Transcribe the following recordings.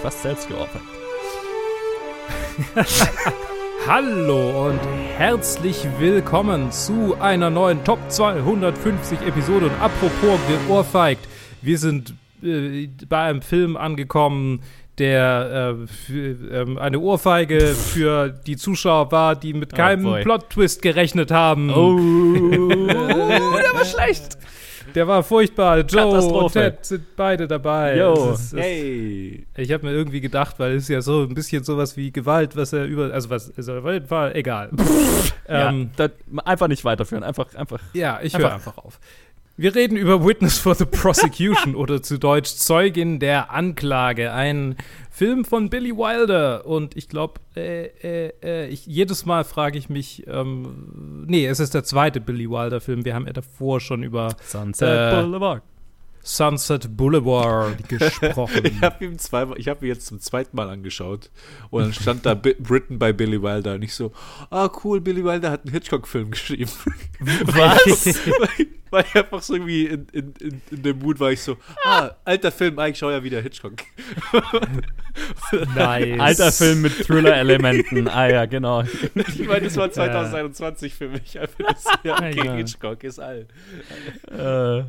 fast selbst geopfert. Hallo und herzlich willkommen zu einer neuen Top 250 Episode. Und apropos geohrfeigt, wir sind äh, bei einem Film angekommen, der äh, für, ähm, eine Ohrfeige für die Zuschauer war, die mit keinem boy. Plot-Twist gerechnet haben. Oh, der war schlecht. Der war furchtbar. Joe und. Ted sind beide dabei. Yo. Ist- Hey. Ich habe mir irgendwie gedacht, weil es ist ja so ein bisschen sowas wie Gewalt, was er über, also was, also war egal. ähm, ja, einfach nicht weiterführen. Einfach, einfach. ja, ich höre einfach auf. Wir reden über Witness for the Prosecution oder zu Deutsch Zeugin der Anklage, ein Film von Billy Wilder. Und ich glaube, äh, äh, äh, ich, jedes Mal frage ich mich, ähm, nee, es ist der zweite Billy Wilder-Film. Wir haben ja davor schon über Sunset Äh, Boulevard. Sunset Boulevard gesprochen. Ich habe ich habe ihn jetzt zum zweiten Mal angeschaut und dann stand da Britain bei Billy Wilder und ich so, ah cool, Billy Wilder hat einen Hitchcock-Film geschrieben. Was? weil, ich einfach so irgendwie in, in, in, in dem Mut war ich so, ah, alter Film, ah, ich schaue ja wieder Hitchcock. nice. Alter Film mit Thriller-Elementen. ah ja, genau. Ich meine, das war 2021 für mich. Einfach das ja, okay, Ja. Hitchcock ist alt. Äh,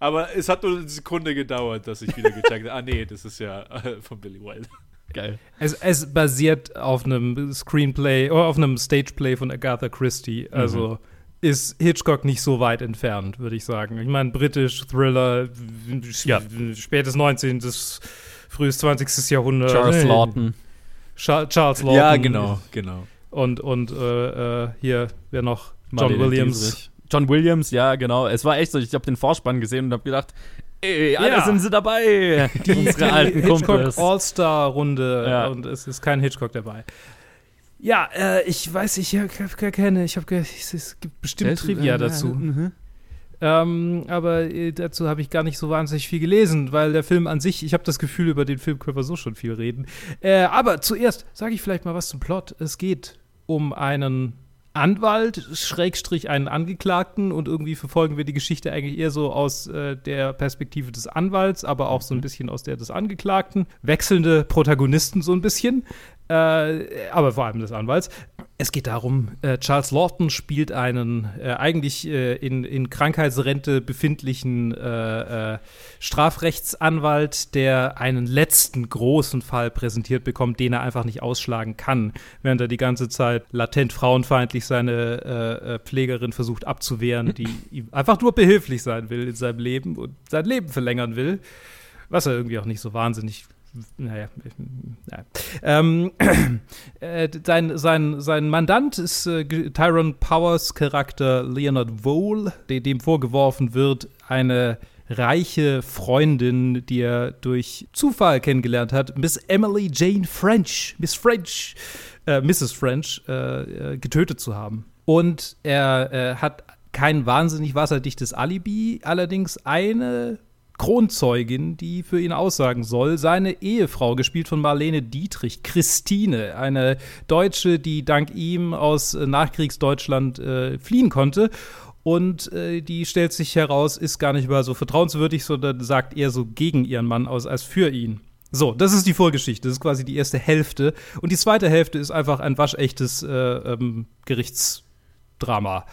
Aber es hat nur eine Sekunde gedauert, dass ich wieder gecheckt habe, ah nee, das ist ja äh, von Billy Wilder. geil. Es, es basiert auf einem Screenplay oder auf einem Stageplay von Agatha Christie. Also ist Hitchcock nicht so weit entfernt, würde ich sagen. Ich meine, britisch Thriller, Ja. spätes 19., frühes 20. Jahrhundert. Charles Äh, Lawton. Cha Charles Lawton. Ja, genau, genau. Und, und äh, äh, hier, wer noch? John Marlene Williams. Dietrich. John Williams, ja, genau. Es war echt so, ich habe den Vorspann gesehen und habe gedacht, ey, alle Ja. sind sie dabei. Die, unsere alten Hitchcock Kumpels. All-Star-Runde Ja. und es ist kein Hitchcock dabei. Ja, äh, ich weiß, ich habe keine, ich habe, es gibt bestimmt Trivia dazu. Mhm. Ähm, aber äh, dazu habe ich gar nicht so wahnsinnig viel gelesen, weil der Film an sich, ich habe das Gefühl, über den Film können wir so schon viel reden. Äh, aber zuerst sage ich vielleicht mal was zum Plot. Es geht um einen Anwalt, Schrägstrich einen Angeklagten und irgendwie verfolgen wir die Geschichte eigentlich eher so aus äh, der Perspektive des Anwalts, aber auch so ein bisschen aus der des Angeklagten. Wechselnde Protagonisten so ein bisschen, äh, aber vor allem des Anwalts. Es geht darum, äh, Charles Lawton spielt einen äh, eigentlich äh, in, in Krankheitsrente befindlichen äh, äh, Strafrechtsanwalt, der einen letzten großen Fall präsentiert bekommt, den er einfach nicht ausschlagen kann, während er die ganze Zeit latent frauenfeindlich seine äh, Pflegerin versucht abzuwehren, die ihm einfach nur behilflich sein will in seinem Leben und sein Leben verlängern will, was er irgendwie auch nicht so wahnsinnig naja, naja. Ähm, äh, sein, sein, sein Mandant ist äh, Tyrone Powers Charakter Leonard Vole, de- dem vorgeworfen wird, eine reiche Freundin, die er durch Zufall kennengelernt hat, Miss Emily Jane French, Miss French, äh, Mrs. French, äh, äh, getötet zu haben. Und er äh, hat kein wahnsinnig wasserdichtes Alibi, allerdings eine Kronzeugin, die für ihn aussagen soll. Seine Ehefrau, gespielt von Marlene Dietrich, Christine, eine Deutsche, die dank ihm aus äh, Nachkriegsdeutschland äh, fliehen konnte. Und äh, die stellt sich heraus, ist gar nicht mal so vertrauenswürdig, sondern sagt eher so gegen ihren Mann aus als für ihn. So, das ist die Vorgeschichte. Das ist quasi die erste Hälfte. Und die zweite Hälfte ist einfach ein waschechtes äh, ähm, Gerichtsdrama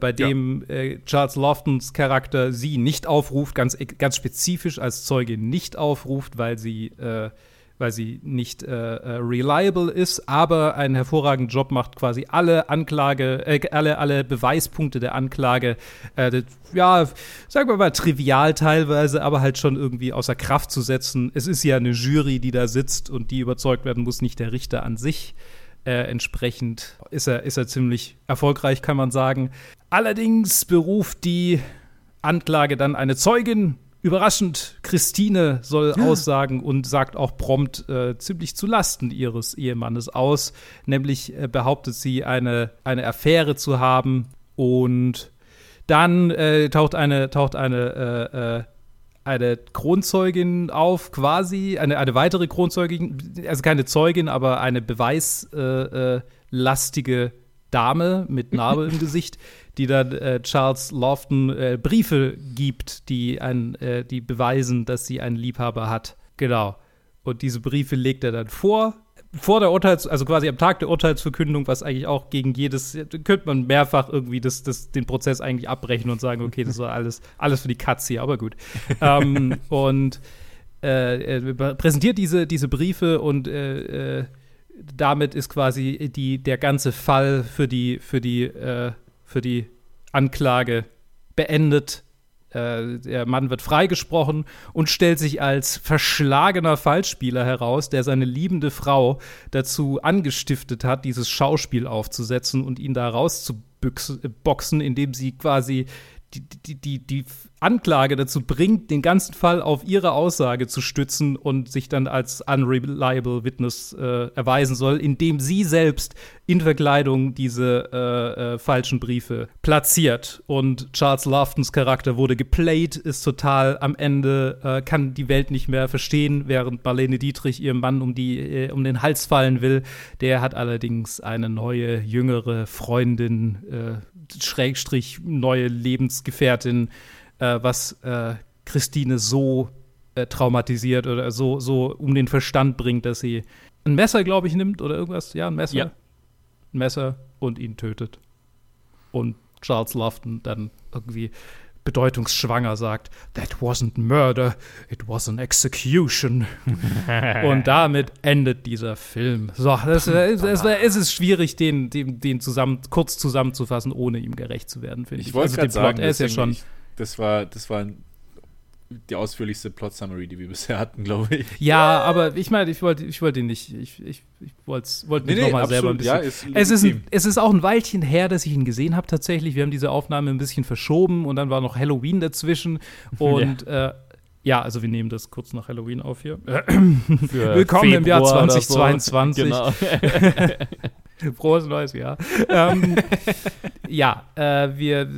bei dem äh, Charles Loftons Charakter sie nicht aufruft, ganz, ganz spezifisch als Zeugin nicht aufruft, weil sie, äh, weil sie nicht äh, äh, reliable ist, aber einen hervorragenden Job macht, quasi alle Anklage, äh, alle, alle Beweispunkte der Anklage, äh, das, ja, sagen wir mal trivial teilweise, aber halt schon irgendwie außer Kraft zu setzen. Es ist ja eine Jury, die da sitzt und die überzeugt werden muss, nicht der Richter an sich. Äh, entsprechend ist er, ist er ziemlich erfolgreich, kann man sagen. Allerdings beruft die Anklage dann eine Zeugin. Überraschend, Christine soll aussagen und sagt auch prompt äh, ziemlich zu Lasten ihres Ehemannes aus. Nämlich äh, behauptet sie, eine, eine Affäre zu haben. Und dann äh, taucht eine, taucht eine äh, äh, eine Kronzeugin auf, quasi, eine, eine weitere Kronzeugin, also keine Zeugin, aber eine beweislastige lastige Dame mit Narbe im Gesicht, die dann äh, Charles Lofton äh, Briefe gibt, die, ein, äh, die beweisen, dass sie einen Liebhaber hat. Genau. Und diese Briefe legt er dann vor, vor der Urteils-, also quasi am Tag der Urteilsverkündung, was eigentlich auch gegen jedes, könnte man mehrfach irgendwie das, das, den Prozess eigentlich abbrechen und sagen, okay, das war alles, alles für die Katz hier, aber gut. ähm, und äh, er präsentiert diese, diese Briefe und äh, äh, damit ist quasi die, der ganze Fall für die, für die, äh, für die Anklage beendet. Äh, der Mann wird freigesprochen und stellt sich als verschlagener Fallspieler heraus, der seine liebende Frau dazu angestiftet hat, dieses Schauspiel aufzusetzen und ihn da rauszuboxen, indem sie quasi die, die, die, die Anklage dazu bringt, den ganzen Fall auf ihre Aussage zu stützen und sich dann als unreliable Witness äh, erweisen soll, indem sie selbst in Verkleidung diese äh, äh, falschen Briefe platziert. Und Charles Loftons Charakter wurde geplayt, ist total am Ende, äh, kann die Welt nicht mehr verstehen, während Marlene Dietrich ihrem Mann um, die, äh, um den Hals fallen will. Der hat allerdings eine neue, jüngere Freundin, äh, Schrägstrich, neue Lebensgefährtin äh, was äh, Christine so äh, traumatisiert oder so, so um den Verstand bringt, dass sie ein Messer, glaube ich, nimmt oder irgendwas. Ja, ein Messer. Ja. Ein Messer und ihn tötet. Und Charles Lofton dann irgendwie bedeutungsschwanger sagt, That wasn't murder, it was an execution. und damit endet dieser Film. So, das, es, es, es ist schwierig, den, den, den zusammen, kurz zusammenzufassen, ohne ihm gerecht zu werden, finde ich. Ich wollte also gerade den Plot, sagen, er ist ja schon. ich, das war, das war die ausführlichste Plot-Summary, die wir bisher hatten, glaube ich. Ja, aber ich meine, ich wollte ich wollte ihn nicht, ich, ich, ich wollte wollt mich nochmal selber ein bisschen. ja, ist es, ist ein, es ist auch ein Weilchen her, dass ich ihn gesehen habe tatsächlich. Wir haben diese Aufnahme ein bisschen verschoben und dann war noch Halloween dazwischen. Und ja, äh, ja also wir nehmen das kurz nach Halloween auf hier. Willkommen im Jahr Februar oder 2022. Genau. Frohes neues Jahr. ähm, ja, äh, wir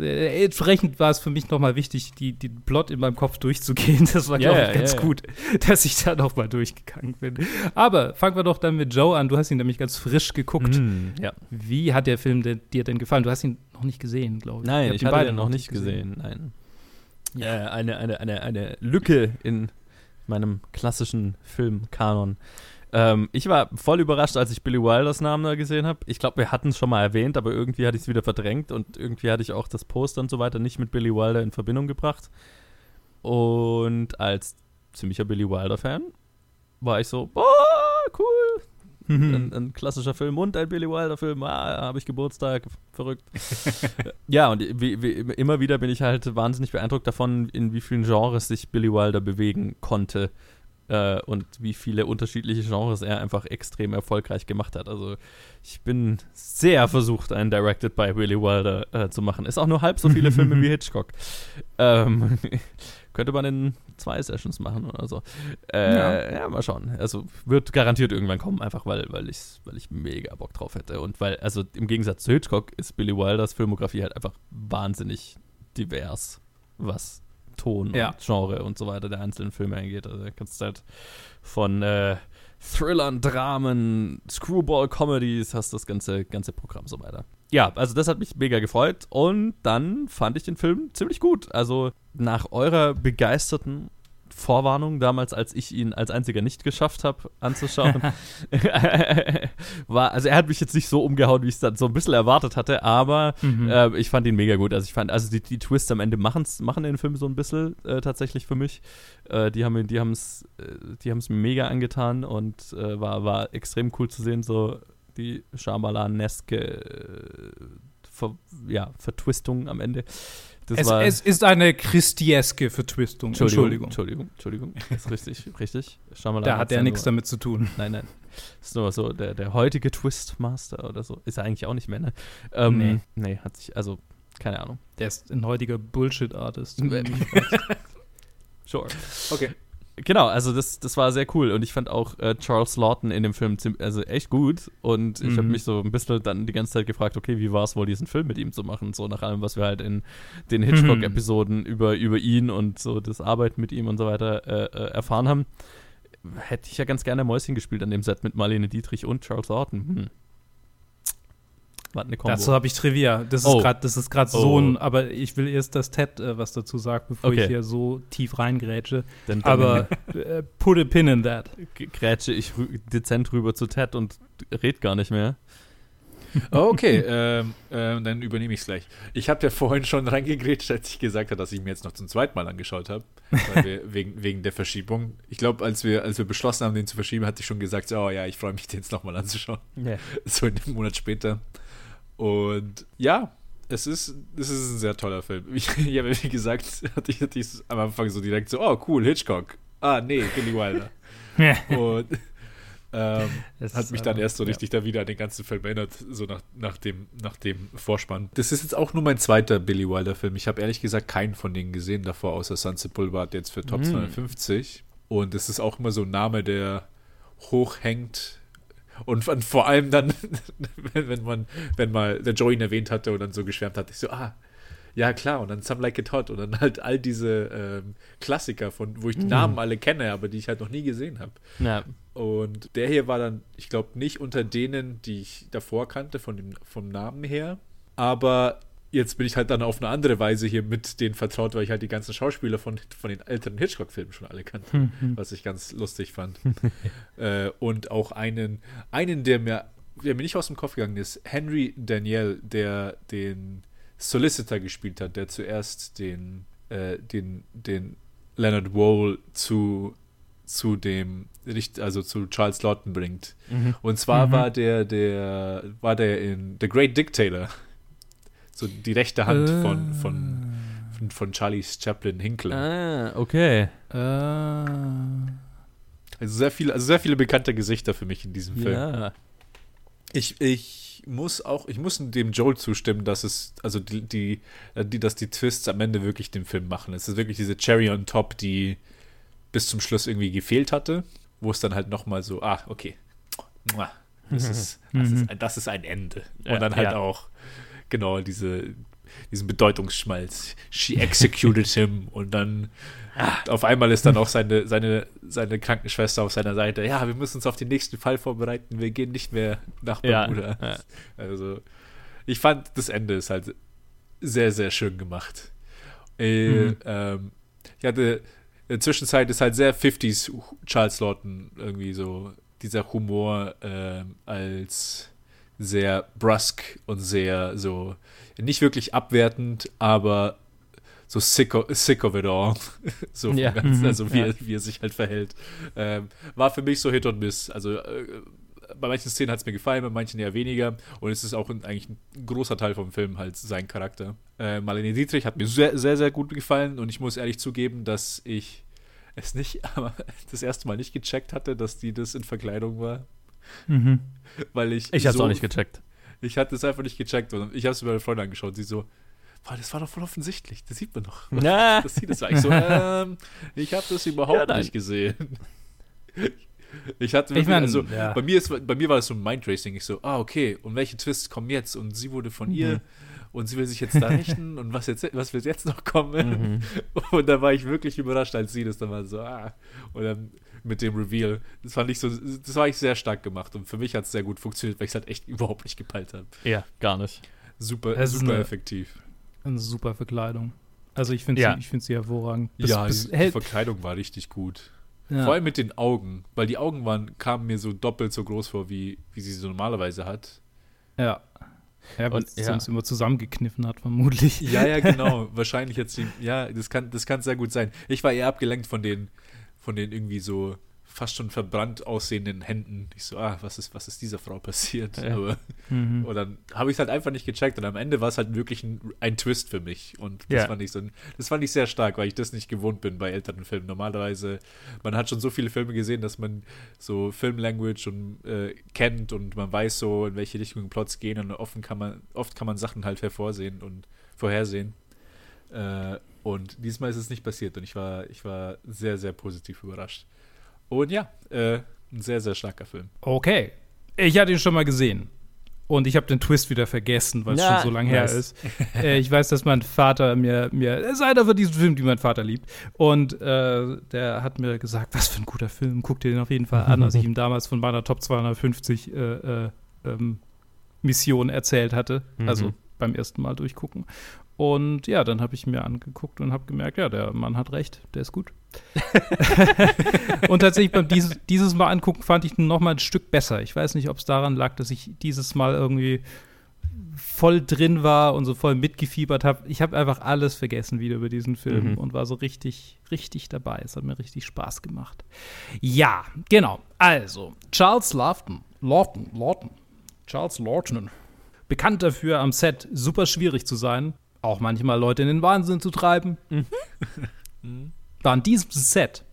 äh, entsprechend war es für mich nochmal wichtig, die, den Plot in meinem Kopf durchzugehen. Das war, Ja, glaube ich, ja, ganz ja, ja. gut, dass ich da nochmal durchgegangen bin. Aber fangen wir doch dann mit Joe an. Du hast ihn nämlich ganz frisch geguckt. Mm, ja. Wie hat der Film denn, dir denn gefallen? Du hast ihn noch nicht gesehen, glaube ich. Nein, ich ihn beide den noch nicht gesehen. Nein. Äh, eine, eine, eine, eine Lücke in meinem klassischen Filmkanon. Ähm, ich war voll überrascht, als ich Billy Wilders Namen da gesehen habe. Ich glaube, wir hatten es schon mal erwähnt, aber irgendwie hatte ich es wieder verdrängt und irgendwie hatte ich auch das Poster und so weiter nicht mit Billy Wilder in Verbindung gebracht. Und als ziemlicher Billy Wilder-Fan war ich so, boah, cool, Mhm. ein, ein klassischer Film und ein Billy Wilder-Film. Ah, habe ich Geburtstag, verrückt. ja, und wie, wie, immer wieder bin ich halt wahnsinnig beeindruckt davon, in wie vielen Genres sich Billy Wilder bewegen konnte äh, und wie viele unterschiedliche Genres er einfach extrem erfolgreich gemacht hat. Also ich bin sehr versucht, einen Directed by Billy Wilder äh, zu machen. Ist auch nur halb so viele Filme wie Hitchcock. Ähm, könnte man in zwei Sessions machen oder so. Äh, Ja. ja. mal schauen. Also wird garantiert irgendwann kommen, einfach weil, weil, ich, weil ich mega Bock drauf hätte. Und weil, also im Gegensatz zu Hitchcock ist Billy Wilders Filmografie halt einfach wahnsinnig divers, was Ton Ja. und Genre und so weiter der einzelnen Filme angeht. Also da kannst du halt von äh, Thrillern, Dramen, Screwball-Comedies, hast das ganze, ganze Programm so weiter. Ja, also das hat mich mega gefreut und dann fand ich den Film ziemlich gut. Also nach eurer begeisterten Vorwarnung damals, als ich ihn als einziger nicht geschafft habe anzuschauen, war, also er hat mich jetzt nicht so umgehauen, wie ich es dann so ein bisschen erwartet hatte, aber Mhm. äh, ich fand ihn mega gut. Also ich fand, also die, die Twists am Ende machen's, machen den Film so ein bisschen äh, tatsächlich für mich. Äh, die haben die haben's, äh, die haben's mir mega angetan und äh, war, war extrem cool zu sehen, so die Shyamalan-eske äh, Ver, ja, Vertwistung am Ende. Das Es, war, es ist eine christieske Vertwistung. Entschuldigung, Entschuldigung. Entschuldigung, Entschuldigung. Ist richtig, richtig. Shyamalan Da hat er ja nichts damit zu tun. Nein, nein. Das ist nur so der, der heutige Twistmaster oder so. Ist er eigentlich auch nicht mehr, ne? Ähm, Nee. nee. hat sich, also, keine Ahnung. Der ist ein heutiger Bullshit-Artist. Sure. Okay. Genau, also das, das war sehr cool und ich fand auch äh, Charles Lawton in dem Film also echt gut und ich habe Mhm. mich so ein bisschen dann die ganze Zeit gefragt, okay, wie war es wohl, diesen Film mit ihm zu machen, so nach allem, was wir halt in den Hitchcock-Episoden über, über ihn und so das Arbeiten mit ihm und so weiter äh, äh, erfahren haben. Hätte ich ja ganz gerne Mäuschen gespielt an dem Set mit Marlene Dietrich und Charles Lawton. Hm. Was eine Kombo. Dazu habe ich Trivia. Das Oh. ist gerade, das ist gerade Oh. so ein, aber ich will erst, dass Ted äh, was dazu sagt, bevor Okay. ich hier so tief reingrätsche. Dann, dann Aber äh, put a pin in that. grätsche ich rü dezent rüber zu Ted und red gar nicht mehr. Oh, okay, ähm, ähm, dann übernehme ich es gleich. Ich habe ja vorhin schon reingegrätscht, als ich gesagt habe, dass ich mir jetzt noch zum zweiten Mal angeschaut habe, wegen, wegen der Verschiebung. Ich glaube, als wir, als wir beschlossen haben, den zu verschieben, hatte ich schon gesagt, so, oh ja, ich freue mich, den jetzt nochmal anzuschauen. So einen Monat später. Und ja, es ist, es ist ein sehr toller Film. Ich, ja, wie gesagt, hatte ich, hatte ich am Anfang so direkt so, oh cool, Hitchcock. Ah, nee, Billy Wilder. Und ähm, Es hat mich dann erst so ja. richtig da wieder an den ganzen Film erinnert, so nach, nach, dem, nach dem Vorspann. Das ist jetzt auch nur mein zweiter Billy Wilder-Film. Ich habe ehrlich gesagt keinen von denen gesehen davor, außer Sunset Boulevard jetzt für Top Mm. 250. Und es ist auch immer so ein Name, der hochhängt. Und, und vor allem dann, wenn, wenn man, wenn mal der Joey ihn erwähnt hatte und dann so geschwärmt hat, ich so, ah, ja klar, und dann Some Like It Hot und dann halt all diese ähm, Klassiker, von wo ich die Namen alle kenne, aber die ich halt noch nie gesehen habe. Ja. Und der hier war dann, ich glaube, nicht unter denen, die ich davor kannte, von dem, vom Namen her. Aber jetzt bin ich halt dann auf eine andere Weise hier mit denen vertraut, weil ich halt die ganzen Schauspieler von, von den älteren Hitchcock-Filmen schon alle kannte, was ich ganz lustig fand. äh, und auch einen, einen, der mir, der mir nicht aus dem Kopf gegangen ist, Henry Daniel, der den Solicitor gespielt hat, der zuerst den, äh, den, den Leonard Wole zu, zu dem, also zu Charles Lawton bringt. Mhm. Und zwar Mhm. war der, der, war der in The Great Dictator. So die rechte Hand Äh. von, von, von, von Charles Chaplin Hinkle. Ah, okay. Äh, Also sehr viele, also sehr viele bekannte Gesichter für mich in diesem Film. Ja. Ich, ich muss auch, ich muss dem Joel zustimmen, dass es, also die, die, die, dass die Twists am Ende wirklich den Film machen. Es ist wirklich diese Cherry on top, die bis zum Schluss irgendwie gefehlt hatte, wo es dann halt nochmal so, ah, okay. Das ist, das, ist, ein- das ist ein Ende. Und dann halt ja. auch, genau, diese, diesen Bedeutungsschmalz. She executed him und dann auf einmal ist dann auch seine, seine, seine Krankenschwester auf seiner Seite. Ja, wir müssen uns auf den nächsten Fall vorbereiten. Wir gehen nicht mehr nach Ja, Bermuda. ja. Also, ich fand, das Ende ist halt sehr, sehr schön gemacht. Äh, Mhm. ähm, ich hatte, in der Zwischenzeit ist halt sehr 50s Charles Lawton irgendwie so, dieser Humor ähm, als sehr brusk und sehr so, nicht wirklich abwertend, aber so sick of, sick of it all. so Ja. Ganzen, Mhm, also wie, ja. er, wie er sich halt verhält. Ähm, war für mich so Hit und Miss. Also äh, bei manchen Szenen hat es mir gefallen, bei manchen eher weniger. Und es ist auch ein, eigentlich ein großer Teil vom Film halt sein Charakter. Äh, Marlene Dietrich hat mir sehr, sehr, sehr gut gefallen. Und ich muss ehrlich zugeben, dass ich es nicht, aber das erste Mal nicht gecheckt hatte, dass die das in Verkleidung war. Mhm. Weil ich. Ich hab's so, auch nicht gecheckt. Ich hatte es einfach nicht gecheckt. Und ich habe es mir meine Freundin angeschaut. Sie so, boah, das war doch voll offensichtlich. Das sieht man doch. Na. Das sieht es eigentlich so. Ähm, ich habe das überhaupt Ja, nicht gesehen. Ich hatte Ich wirklich, mein, also ja. bei mir ist, bei mir war das so ein Mindracing. Ich so, ah okay, und welche Twists kommen jetzt? Und sie wurde von ihr Mhm. und sie will sich jetzt da rächen und was jetzt, was wird jetzt noch kommen? Mhm. Und da war ich wirklich überrascht, als sie das dann mal so, ah, und dann mit dem Reveal. Das fand ich so, das war ich sehr stark gemacht und für mich hat es sehr gut funktioniert, weil ich es halt echt überhaupt nicht gepeilt habe. Ja, gar nicht. Super, Es ist super eine- effektiv. Eine super Verkleidung. Also ich finde Ja. sie, ich find sie hervorragend. Bis- ja, bis- die, die Verkleidung war richtig gut. ja. Vor allem mit den Augen, weil die Augen waren, kamen mir so doppelt so groß vor, wie, wie sie so normalerweise hat. Ja. Ja, weil Und- sie ja. uns immer zusammengekniffen hat, vermutlich. Ja, ja, genau. Wahrscheinlich jetzt, ja, das kann, das kann sehr gut sein. Ich war eher abgelenkt von den, von den irgendwie so fast schon verbrannt aussehenden Händen. Ich so, ah, was ist, was ist dieser Frau passiert? Ja. Aber, Mhm. und dann habe ich es halt einfach nicht gecheckt und am Ende war es halt wirklich ein, ein Twist für mich. Und das, Ja. fand ich so, das fand ich sehr stark, weil ich das nicht gewohnt bin bei älteren Filmen. Normalerweise, man hat schon so viele Filme gesehen, dass man so Filmlanguage und äh, kennt und man weiß so, in welche Richtung Plots gehen und oft kann man, oft kann man Sachen halt hervorsehen und vorhersehen. Äh, und diesmal ist es nicht passiert und ich war, ich war sehr, sehr positiv überrascht. Und ja, äh, ein sehr, sehr starker Film. Okay. Ich hatte ihn schon mal gesehen. Und ich habe den Twist wieder vergessen, weil es schon so lange her nice. ist. äh, ich weiß, dass mein Vater mir, mir er ist einer von diesen Filmen, die mein Vater liebt. Und äh, der hat mir gesagt, was für ein guter Film, guck dir den auf jeden Fall an, als ich ihm damals von meiner Top 250 äh, äh, ähm, Mission erzählt hatte. Mhm. Also beim ersten Mal durchgucken. Und ja, dann habe ich mir angeguckt und habe gemerkt, ja, der Mann hat recht, der ist gut. und tatsächlich beim dieses, dieses Mal angucken fand ich ihn noch mal ein Stück besser. Ich weiß nicht, ob es daran lag, dass ich dieses Mal irgendwie voll drin war und so voll mitgefiebert habe. Ich habe einfach alles vergessen wieder über diesen Film Mhm. und war so richtig, richtig dabei. Es hat mir richtig Spaß gemacht. Ja, genau. Also, Charles Lawton, Lawton, Lawton, Charles Lawton, bekannt dafür, am Set super schwierig zu sein, auch manchmal Leute in den Wahnsinn zu treiben, war an diesem Set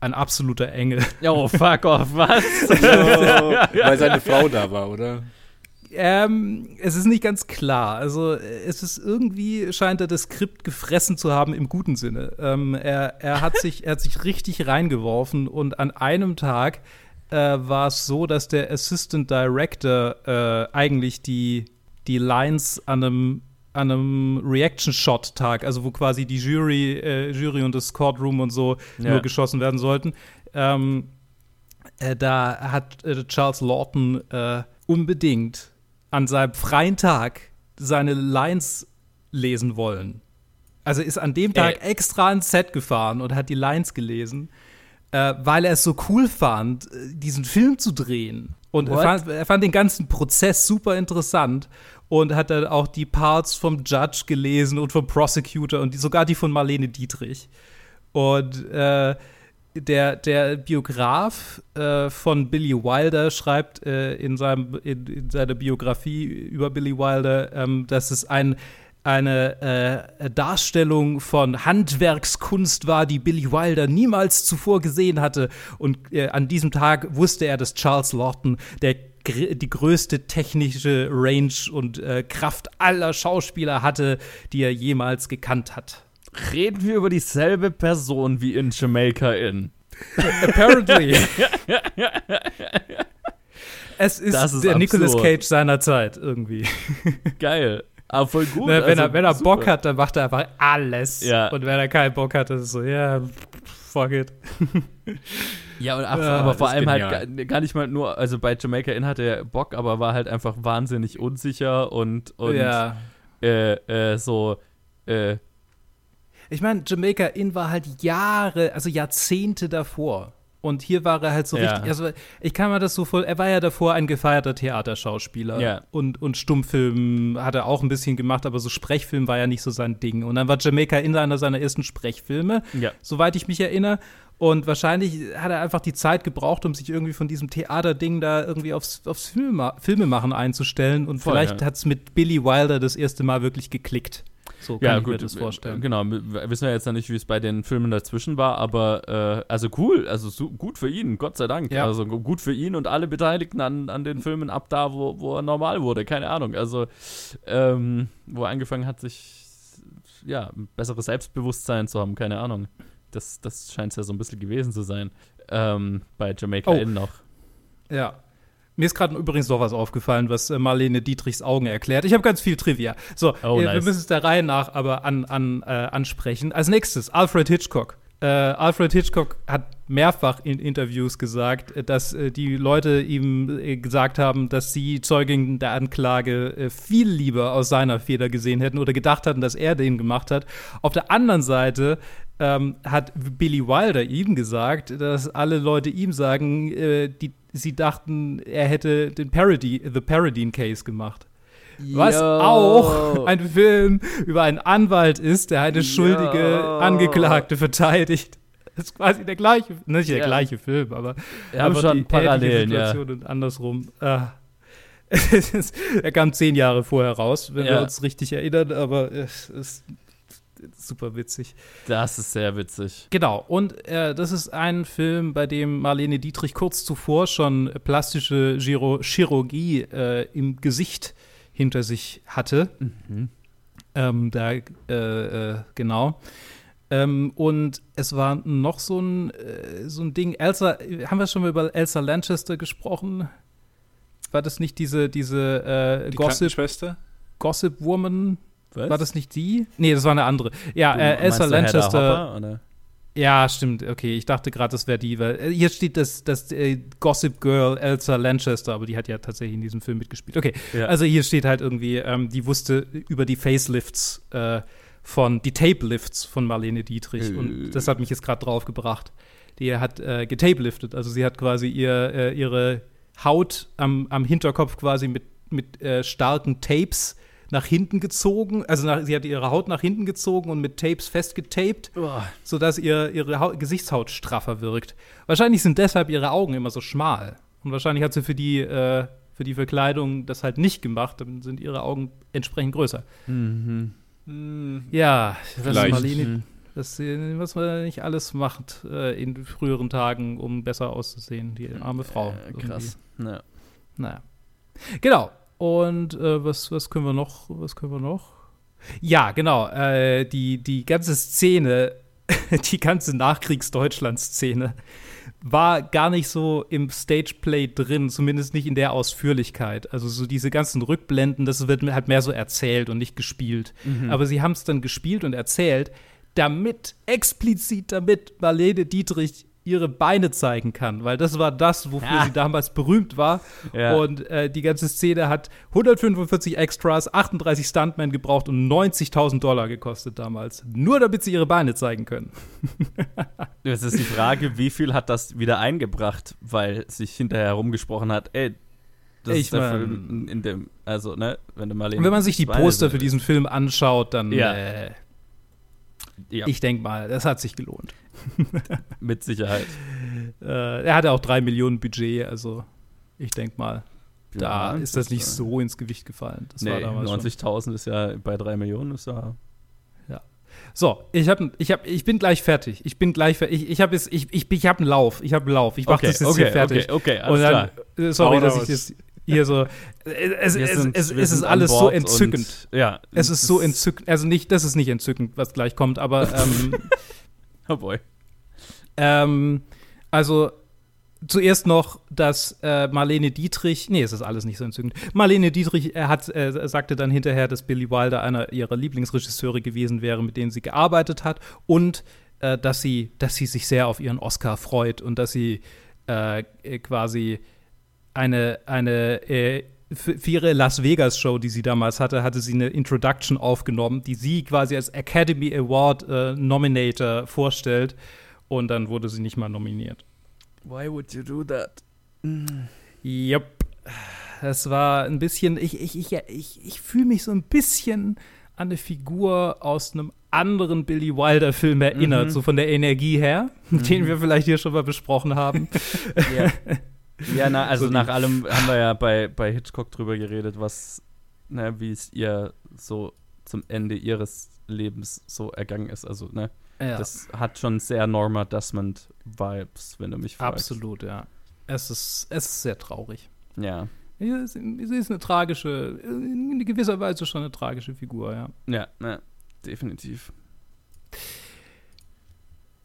ein absoluter Engel. Oh, fuck off, was? Weil seine Frau da war, oder? Ähm, es ist nicht ganz klar. Also, es ist irgendwie, scheint er das Skript gefressen zu haben im guten Sinne. Ähm, er, er, hat sich, er hat sich richtig reingeworfen und an einem Tag äh, war es so, dass der Assistant Director äh, eigentlich die, die Lines an einem an einem Reaction-Shot-Tag, also wo quasi die Jury, äh, Jury und das Courtroom und so Ja. nur geschossen werden sollten. Ähm, äh, da hat äh, Charles Lawton äh, unbedingt an seinem freien Tag seine Lines lesen wollen. Also ist an dem Tag extra ins Set gefahren und hat die Lines gelesen, äh, weil er es so cool fand, äh, diesen Film zu drehen. Und er fand, er fand den ganzen Prozess super interessant und hat dann auch die Parts vom Judge gelesen und vom Prosecutor und die, sogar die von Marlene Dietrich. Und äh, der, der Biograf äh, von Billy Wilder schreibt äh, in, seinem, in, in seiner Biografie über Billy Wilder, ähm, dass es ein, eine äh, Darstellung von Handwerkskunst war, die Billy Wilder niemals zuvor gesehen hatte. Und äh, an diesem Tag wusste er, dass Charles Lawton der die größte technische Range und äh, Kraft aller Schauspieler hatte, die er jemals gekannt hat. Reden wir über dieselbe Person wie in Jamaica Inn. Apparently. es ist, ist der Nicolas. Cage seiner Zeit irgendwie. Geil. Aber voll gut. Ne, wenn, also er, wenn er super. Bock hat, dann macht er einfach alles. Ja. Und wenn er keinen Bock hat, ist es so, ja, fuck it. Ja, und ab, Ja, aber vor allem halt genial. gar, gar nicht mal nur, also bei Jamaica Inn hatte er Bock, aber war halt einfach wahnsinnig unsicher und, und ja. äh, äh, so, äh, Ich meine, Jamaica Inn war halt Jahre, also Jahrzehnte davor. Und hier war er halt so Ja. richtig, also ich kann mir das so voll, er war ja davor ein gefeierter Theaterschauspieler. Ja. Und, und Stummfilm hat er auch ein bisschen gemacht, aber so Sprechfilm war ja nicht so sein Ding. Und dann war Jamaica Inn einer seiner ersten Sprechfilme, ja. soweit ich mich erinnere. Und wahrscheinlich hat er einfach die Zeit gebraucht, um sich irgendwie von diesem Theaterding da irgendwie aufs, aufs Filmema Filmemachen einzustellen. Und Voll, vielleicht ja. hat es mit Billy Wilder das erste Mal wirklich geklickt. So kann Ja, ich gut, mir das vorstellen. Genau, wissen wir jetzt noch nicht, wie es bei den Filmen dazwischen war, aber äh, also cool, also so, gut für ihn, Gott sei Dank. Ja. Also gu- gut für ihn und alle Beteiligten an, an den Filmen ab da, wo, wo er normal wurde, keine Ahnung. Also, ähm, wo er angefangen hat, sich ja, ein besseres Selbstbewusstsein zu haben, keine Ahnung. Das, das scheint es ja so ein bisschen gewesen zu sein. Ähm, bei Jamaica Oh. Inn noch. Ja. Mir ist gerade übrigens noch was aufgefallen, was äh, Marlene Dietrichs Augen erklärt. Ich habe ganz viel Trivia. So, Oh, äh, wir nice. müssen es der Reihe nach aber an, an, äh, ansprechen. Als nächstes Alfred Hitchcock. Äh, Alfred Hitchcock hat mehrfach in Interviews gesagt, äh, dass äh, die Leute ihm äh, gesagt haben, dass sie Zeugin der Anklage äh, viel lieber aus seiner Feder gesehen hätten oder gedacht hatten, dass er den gemacht hat. Auf der anderen Seite ähm, hat Billy Wilder ihm gesagt, dass alle Leute ihm sagen, äh, die, sie dachten, er hätte den Parody, The Paradine Case gemacht. Was Yo. auch ein Film über einen Anwalt ist, der eine schuldige Yo. Angeklagte verteidigt. Das ist quasi der gleiche, nicht der Ja. gleiche Film, aber Wir haben schon die Parallelen, ähnliche ja. Situation und andersrum. Ah. Er kam zehn Jahre vorher raus, wenn Ja. wir uns richtig erinnern, aber es ist super witzig. Das ist sehr witzig. Genau, und äh, das ist ein Film, bei dem Marlene Dietrich kurz zuvor schon plastische Giro Chirurgie äh, im Gesicht hinter sich hatte. Mhm. Ähm, da, äh, äh, genau. Ähm, und es war noch so ein, äh, so ein Ding. Elsa, haben wir schon mal über Elsa Lanchester gesprochen? War das nicht diese, diese äh, Die Gossip, Krankenschwester? Gossip Woman? Was? War das nicht die? Nee, das war eine andere. Ja, Du äh, Elsa Lanchester. Hopper, oder? Ja, stimmt. Okay, ich dachte gerade, das wäre die, weil äh, hier steht das, das äh, Gossip Girl Elsa Lanchester, aber die hat ja tatsächlich in diesem Film mitgespielt. Okay, Ja. also hier steht halt irgendwie, ähm, die wusste über die Facelifts äh, von, die Tape-Lifts von Marlene Dietrich Äh. und das hat mich jetzt gerade drauf gebracht. Die hat äh, getape-liftet, also sie hat quasi ihr, äh, ihre Haut am, am Hinterkopf quasi mit, mit äh, starken Tapes nach hinten gezogen, also nach, sie hat ihre Haut nach hinten gezogen und mit Tapes festgetaped sodass ihr, ihre Haut, Gesichtshaut straffer wirkt. Wahrscheinlich sind deshalb ihre Augen immer so schmal. Und wahrscheinlich hat sie für die, äh, für die Verkleidung das halt nicht gemacht, dann sind ihre Augen entsprechend größer. Mhm. Ja, was Vielleicht. Marlene, das, äh, was man nicht alles macht äh, in früheren Tagen, um besser auszusehen, die arme Frau. Äh, krass. Ja. Irgendwie. Naja. Genau. Und äh, was, was können wir noch? Was können wir noch? Ja, genau. Äh, die, die ganze Szene, die ganze Nachkriegs-Deutschland-Szene war gar nicht so im Stageplay drin, zumindest nicht in der Ausführlichkeit. Also so diese ganzen Rückblenden, das wird halt mehr so erzählt und nicht gespielt. Aber sie haben es dann gespielt und erzählt, damit, explizit damit Marlene Dietrich ihre Beine zeigen kann, weil das war das, wofür Ja. sie damals berühmt war. Ja. Und äh, die ganze Szene hat 145 Extras, 38 Stuntmen gebraucht und 90.000 Dollar gekostet damals. Nur damit sie ihre Beine zeigen können. Jetzt ist die Frage, wie viel hat das wieder eingebracht, weil sich hinterher herumgesprochen hat, ey, das Ich ist der Film, in, dem, also, ne, wenn du mal Und wenn man sich die Poster für diesen Film anschaut, dann Ja. äh, ja, ich denke mal, das hat sich gelohnt. mit Sicherheit. Äh, er hatte auch drei Millionen Budget, also ich denke mal, da Ja, ist das nicht so ins Gewicht gefallen. Das Nee, damals schon. 90.000 ist ja bei 3 Millionen, ist ja. So, ich, hab, ich, hab, ich bin gleich fertig. Ich bin gleich fertig. Ich, ich habe ich, ich, ich hab einen Lauf. Ich habe einen Lauf. Ich mache das jetzt hier fertig. okay, okay, alles Und dann, klar. sorry, Hau dass raus. ich das hier so. Es, Wir es, sind- es, wir es ist alles so entzückend. Und, ja. Es ist so entzückend. Also nicht, das ist nicht entzückend, was gleich kommt, aber ähm, Oh boy. ähm, also zuerst noch, dass äh, Marlene Dietrich, nee, es ist alles nicht so entzückend. Marlene Dietrich er hat, äh, sagte dann hinterher, dass Billy Wilder einer ihrer Lieblingsregisseure gewesen wäre, mit denen sie gearbeitet hat und äh, dass sie, dass sie sich sehr auf ihren Oscar freut und dass sie äh, äh, quasi eine, eine äh, für ihre Las Vegas Show, die sie damals hatte, hatte sie eine Introduction aufgenommen, die sie quasi als Academy Award äh, Nominator vorstellt. Und dann wurde sie nicht mal nominiert. Why would you do that? Jupp. Das war ein bisschen, ich, ich, ich, ich, ich fühle mich so ein bisschen an eine Figur aus einem anderen Billy Wilder-Film erinnert, Mhm. so von der Energie her, den wir vielleicht hier schon mal besprochen haben. Ja, ja na, also So nach allem haben wir ja bei, bei Hitchcock drüber geredet, was, ne, wie es ihr so zum Ende ihres Lebens so ergangen ist. Also, ne, Ja, das hat schon sehr Norma Desmond-Vibes, wenn du mich fragst. absolut, ja. Es ist, es ist sehr traurig. Ja, Sie ist, sie ist eine tragische, in gewisser Weise schon eine tragische Figur, ja. ja, ja definitiv.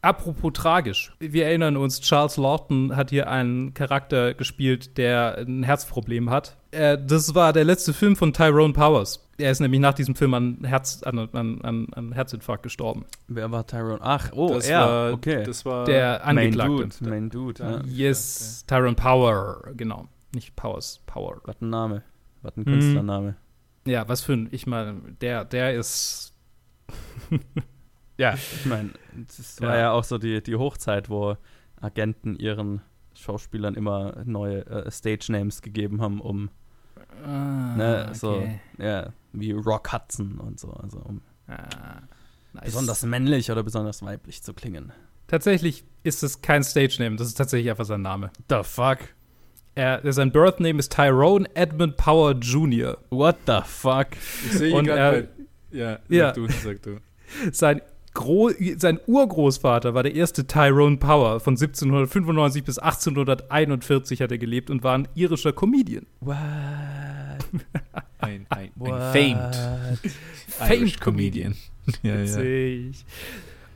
Apropos tragisch. Wir erinnern uns, Charles Lawton hat hier einen Charakter gespielt, der ein Herzproblem hat. Äh, das war der letzte Film von Tyrone Powers. Er ist nämlich nach diesem Film an, Herz, an, an, an, an Herzinfarkt gestorben. Wer war Tyrone? Ach, oh, das er, war, okay. Das war Der Main Angeklagte. Dude, Main Dude, ja. Yes, Tyrone Power, genau. Nicht Powers, Power. Was ein Name. Was ein Mhm. Künstlername. Ja, was für ein, ich meine, der, der ist. Ja, ich meine, das war Ja. ja. auch so die, die Hochzeit, wo Agenten ihren Schauspielern immer neue äh, Stage-Names gegeben haben, um, Ah, ne, so, ja, wie Rock Hudson und so, also um Ah, nice. besonders männlich oder besonders weiblich zu klingen. Tatsächlich ist es kein Stage-Name, das ist tatsächlich einfach sein Name. The fuck? Er, sein Birth Name ist Tyrone Edmund Power Jr. What the fuck? Ich sehe Und ihn er- gerade. Ja, sag Ja. du, sag du. Sein, Gro sein Urgroßvater war der erste Tyrone Power. Von 1795 bis 1841 hat er gelebt und war ein irischer Comedian. What? Ein, ein, ein What? famed Irish Comedian. ja, ja. Witzig.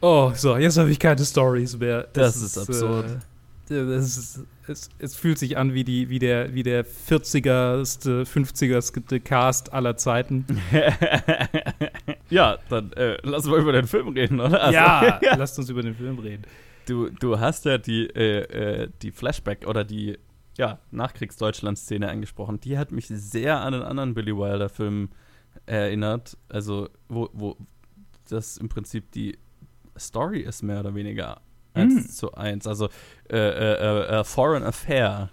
Oh, so, jetzt habe ich keine Stories mehr. Das ist absurd. Äh, das ist, es, es fühlt sich an wie, die, wie der, wie der 40er, 50er Cast aller Zeiten. Ja, dann äh, lass mal über den Film reden, oder? Also, ja, lasst uns über den Film reden. Du, du hast ja die, äh, äh, die Flashback oder die ja, Nachkriegsdeutschland-Szene angesprochen. Die hat mich sehr an einen anderen Billy Wilder-Film erinnert. Also, wo, wo das im Prinzip die Story ist, mehr oder weniger eins Mm. zu eins. Also, äh, äh, äh, Foreign Affair.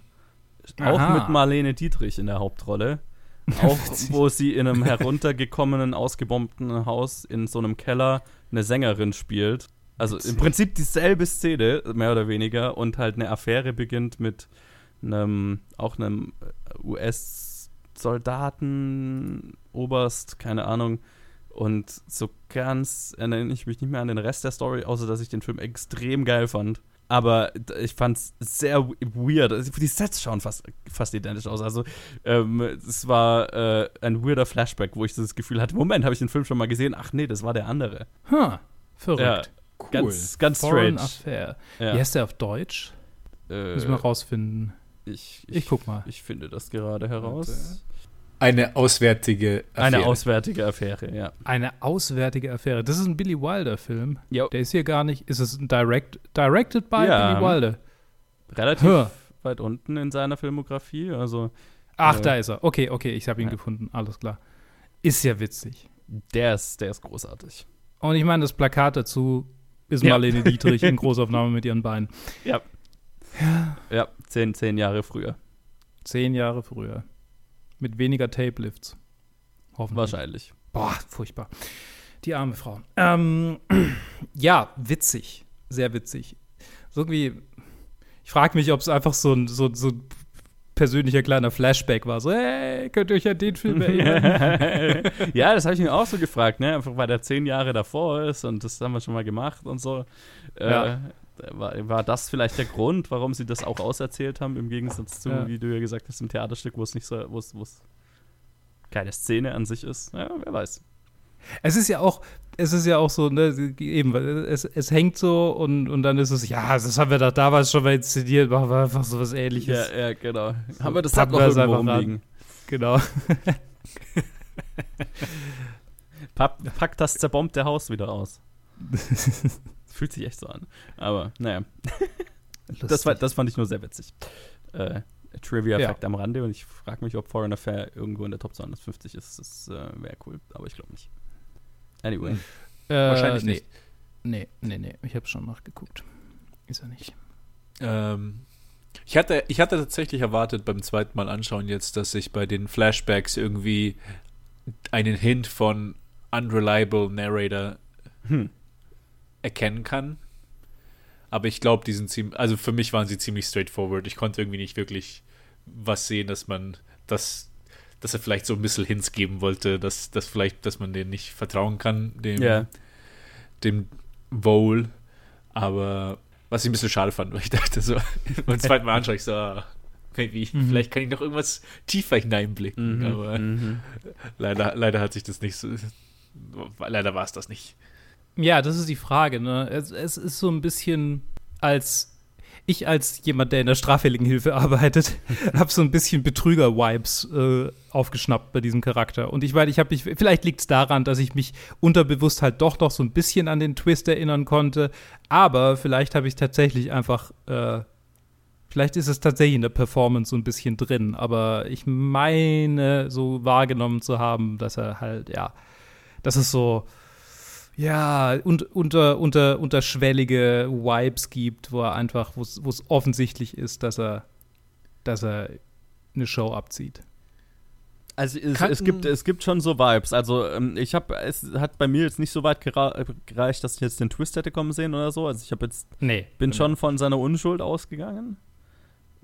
Auch Aha. mit Marlene Dietrich in der Hauptrolle. Auch wo sie in einem heruntergekommenen, ausgebombten Haus in so einem Keller eine Sängerin spielt. Also im Prinzip dieselbe Szene, mehr oder weniger, und halt eine Affäre beginnt mit einem, auch einem US-Soldaten, Oberst, keine Ahnung. Und so ganz erinnere ich mich nicht mehr an den Rest der Story, außer dass ich den Film extrem geil fand. Aber ich fand es sehr weird. Also Die Sets schauen fast, fast identisch aus. Also ähm, es war äh, ein weirder Flashback, wo ich das Gefühl hatte, Moment, habe ich den Film schon mal gesehen? Ach nee, das war der andere. Huh, verrückt. Ja, Cool. Ganz, ganz Foreign strange. Affair. Ja. Wie heißt der auf Deutsch? Äh, Müssen wir rausfinden. ich, Ich guck mal. Ich finde das gerade heraus. Eine auswärtige Affäre. Eine auswärtige Affäre, ja. Eine auswärtige Affäre. Das ist ein Billy Wilder-Film. Der ist hier gar nicht. Ist es ein Direct, Directed by Ja. Billy Wilder? Relativ Huh. weit unten in seiner Filmografie. Also Ach, Äh, da ist er. Okay, okay, ich habe ihn ja. gefunden. Alles klar. Ist ja witzig. der ist, der ist großartig. Und ich meine, das Plakat dazu ist Ja. Marlene Dietrich in Großaufnahme mit ihren Beinen. Ja. Ja, zehn, zehn Jahre früher. Zehn Jahre früher. Mit weniger Tape-Lifts. Wahrscheinlich. Boah, furchtbar. Die arme Frau. Ähm, ja, witzig. Sehr witzig. So irgendwie, ich frage mich, ob es einfach so ein, so, so ein persönlicher kleiner Flashback war. So, hey, könnt ihr euch an den Film erinnern? ja, das habe ich mir auch so gefragt, ne? Einfach weil der zehn Jahre davor ist und das haben wir schon mal gemacht und so. Äh, Ja. War, war das vielleicht der Grund, warum sie das auch auserzählt haben, im Gegensatz zu, Ja. wie du ja gesagt hast, im Theaterstück, wo es nicht so, wo es, keine Szene an sich ist. Ja, wer weiß. Es ist ja auch, es ist ja auch so, ne, eben, es, es hängt so und, und dann ist es, ja, das haben wir doch damals schon mal inszeniert, machen wir einfach so was ähnliches. Ja, ja, genau. So, haben wir das packen noch irgendwo einfach ran. rumliegen? Genau. Pack das zerbombte Haus wieder aus. Fühlt sich echt so an. Aber naja, das, war, das fand ich nur sehr witzig. Äh, Trivia-Fact am Rande und ich frage mich, ob Foreign Affair irgendwo in der Top 250 ist. Das äh, wäre cool, aber ich glaube nicht. Anyway. Äh, Wahrscheinlich nee. nicht. Nee, nee, nee. Ich habe schon nachgeguckt. Ist er nicht. Ähm, ich, hatte, ich hatte tatsächlich erwartet beim zweiten Mal anschauen jetzt, dass ich bei den Flashbacks irgendwie einen Hint von Unreliable Narrator Hm. Erkennen kann. Aber ich glaube, die sind ziemlich, also für mich waren sie ziemlich straightforward. Ich konnte irgendwie nicht wirklich was sehen, dass man, dass, dass er vielleicht so ein bisschen Hints geben wollte, dass, dass vielleicht, dass man denen nicht vertrauen kann, dem, Ja. dem Vole. Aber was ich ein bisschen schade fand, weil ich dachte so, beim zweiten Mal anschaue ich so, ah, maybe, Mhm. vielleicht kann ich noch irgendwas tiefer hineinblicken. Mhm. Aber Mhm. leider, leider hat sich das nicht so, leider war es das nicht. Ja, das ist die Frage. Ne? Es, es ist so ein bisschen als ich als jemand, der in der straffälligen Hilfe arbeitet, habe so ein bisschen Betrüger-Vibes äh, aufgeschnappt bei diesem Charakter. Und ich meine, ich habe mich, vielleicht liegt es daran, dass ich mich unterbewusst halt doch noch so ein bisschen an den Twist erinnern konnte. Aber vielleicht habe ich tatsächlich einfach, äh, vielleicht ist es tatsächlich in der Performance so ein bisschen drin. Aber ich meine, so wahrgenommen zu haben, dass er halt, ja, dass es so ja, und unter, unter, unterschwellige Vibes gibt, wo er einfach, wo es offensichtlich ist, dass er, dass er eine Show abzieht. Also es, es, gibt, es gibt schon so Vibes. Also ähm, ich habe, es hat bei mir jetzt nicht so weit gereicht, dass ich jetzt den Twist hätte kommen sehen oder so. Also ich habe jetzt, Nee. bin schon von seiner Unschuld ausgegangen.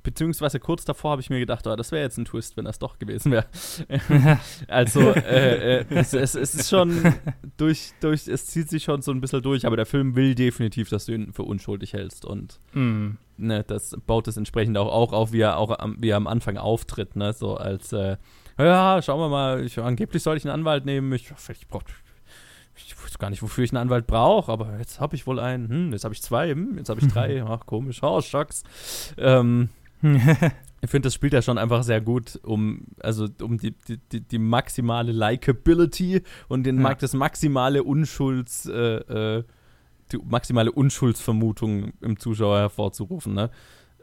Beziehungsweise kurz davor habe ich mir gedacht, oh, das wäre jetzt ein Twist, wenn das doch gewesen wäre. also äh, äh, es, es, es ist schon durch, durch, es zieht sich schon so ein bisschen durch, aber der Film will definitiv, dass du ihn für unschuldig hältst und Mm. ne, das baut es entsprechend auch, auch auf, wie er auch am, wie er am Anfang auftritt, ne, so als, äh, ja, schauen wir mal, ich, angeblich soll ich einen Anwalt nehmen, ich, ich brauch, ich weiß gar nicht, wofür ich einen Anwalt brauche, aber jetzt habe ich wohl einen, hm, jetzt habe ich zwei, hm, jetzt habe ich drei, ach komisch, oh, Schocks. Ähm, Ich finde, das spielt ja schon einfach sehr gut, um, also um die, die, die, maximale Likability und den, Ja. das maximale Unschulds, äh, äh, die maximale Unschuldsvermutung im Zuschauer hervorzurufen, ne?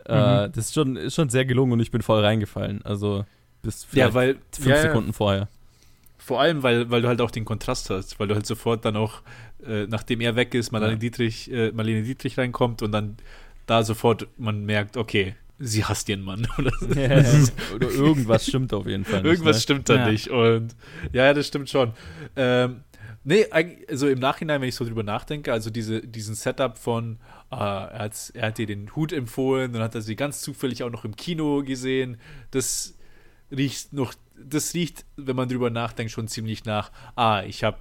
Äh, das ist schon, ist schon sehr gelungen und ich bin voll reingefallen. Also bis vielleicht Ja, weil fünf ja. Sekunden vorher. Vor allem, weil, weil du halt auch den Kontrast hast, weil du halt sofort dann auch, äh, nachdem er weg ist, Marlene. Dietrich, äh, Marlene Dietrich reinkommt und dann da sofort man merkt, okay, sie hasst ihren Mann. Oder so. Oder irgendwas stimmt auf jeden Fall. Nicht, Irgendwas ne? stimmt da Ja. nicht. Und ja, das stimmt schon. Ähm, nee, also im Nachhinein, wenn ich so drüber nachdenke, also diese, diesen Setup von, äh, er, hat's- er hat dir den Hut empfohlen, dann hat er sie ganz zufällig auch noch im Kino gesehen. Das riecht noch, das riecht, wenn man drüber nachdenkt, schon ziemlich nach, ah, ich habe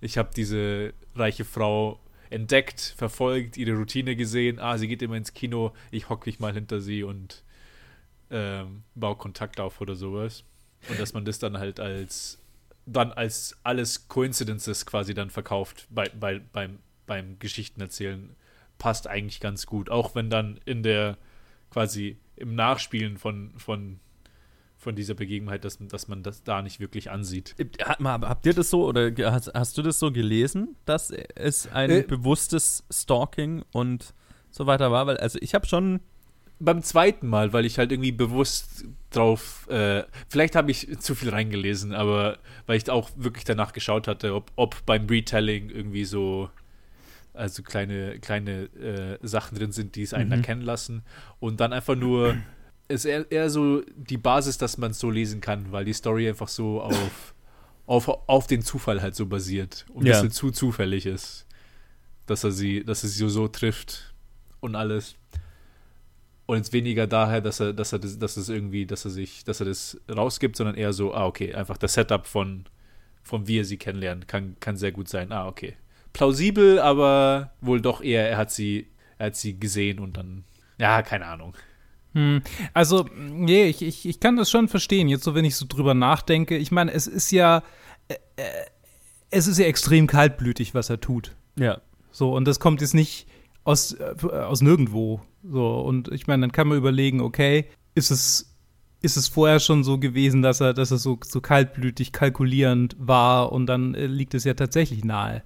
ich hab diese reiche Frau entdeckt, verfolgt, ihre Routine gesehen, ah, sie geht immer ins Kino, ich hock mich mal hinter sie und ähm, baue Kontakt auf oder sowas. Und dass man das dann halt als dann als alles Coincidences quasi dann verkauft bei, bei, beim, beim Geschichtenerzählen, passt eigentlich ganz gut. Auch wenn dann in der quasi im Nachspielen von, von, von dieser Begebenheit, dass, dass man das da nicht wirklich ansieht. Hat, habt ihr das so oder hast, hast du das so gelesen, dass es ein Äh. bewusstes Stalking und so weiter war? Weil, also ich habe schon. Beim zweiten Mal, weil ich halt irgendwie bewusst drauf, äh, vielleicht habe ich zu viel reingelesen, aber weil ich auch wirklich danach geschaut hatte, ob, ob beim Retelling irgendwie so, also kleine, kleine äh, Sachen drin sind, die es einen Mhm. erkennen lassen. Und dann einfach nur, ist eher, eher so die Basis, dass man es so lesen kann, weil die Story einfach so auf, auf, auf den Zufall halt so basiert und ein Ja. bisschen zu zufällig ist, dass er sie, dass er sie so trifft und alles. Und jetzt weniger daher, dass er, dass er das, dass es irgendwie, dass er sich, dass er das rausgibt, sondern eher so, ah, okay, einfach das Setup von, von wie er sie kennenlernt, kann, kann sehr gut sein. Ah, okay. Plausibel, aber wohl doch eher, er hat sie, er hat sie gesehen und dann, ja, keine Ahnung. Hm, Also, nee, ich, ich, ich kann das schon verstehen, jetzt so, wenn ich so drüber nachdenke. Ich meine, es ist ja, äh, äh, es ist ja extrem kaltblütig, was er tut. Ja. So, und das kommt jetzt nicht aus, äh, aus nirgendwo. So, und ich meine, dann kann man überlegen, okay, ist es, ist es vorher schon so gewesen, dass er, dass er so, so kaltblütig, kalkulierend war und dann äh, liegt es ja tatsächlich nahe,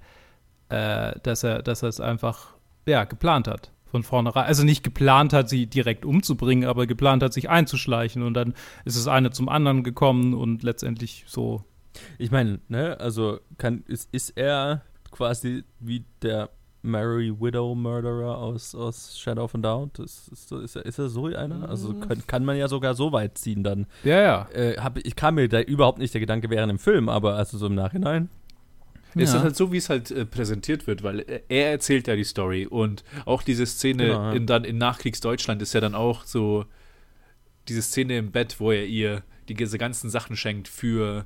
äh, dass er, dass er es einfach, ja, geplant hat. Von vornherein. Also nicht geplant hat, sie direkt umzubringen, aber geplant hat, sich einzuschleichen und dann ist es eine zum anderen gekommen und letztendlich so. Ich meine, ne, also kann, ist, ist er quasi wie der Mary Widow Murderer aus, aus Shadow of a Doubt? Ist, ist, ist, er, ist er so einer? Also kann, kann man ja sogar so weit ziehen dann. Ja, ja. Äh, hab, ich kam mir da überhaupt nicht der Gedanke während dem Film, aber also so im Nachhinein. Es Ja. ist halt so, wie es halt äh, präsentiert wird, weil er, er erzählt ja die Story und auch diese Szene Genau, ja. in, dann in Nachkriegsdeutschland ist ja dann auch so diese Szene im Bett, wo er ihr die, diese ganzen Sachen schenkt für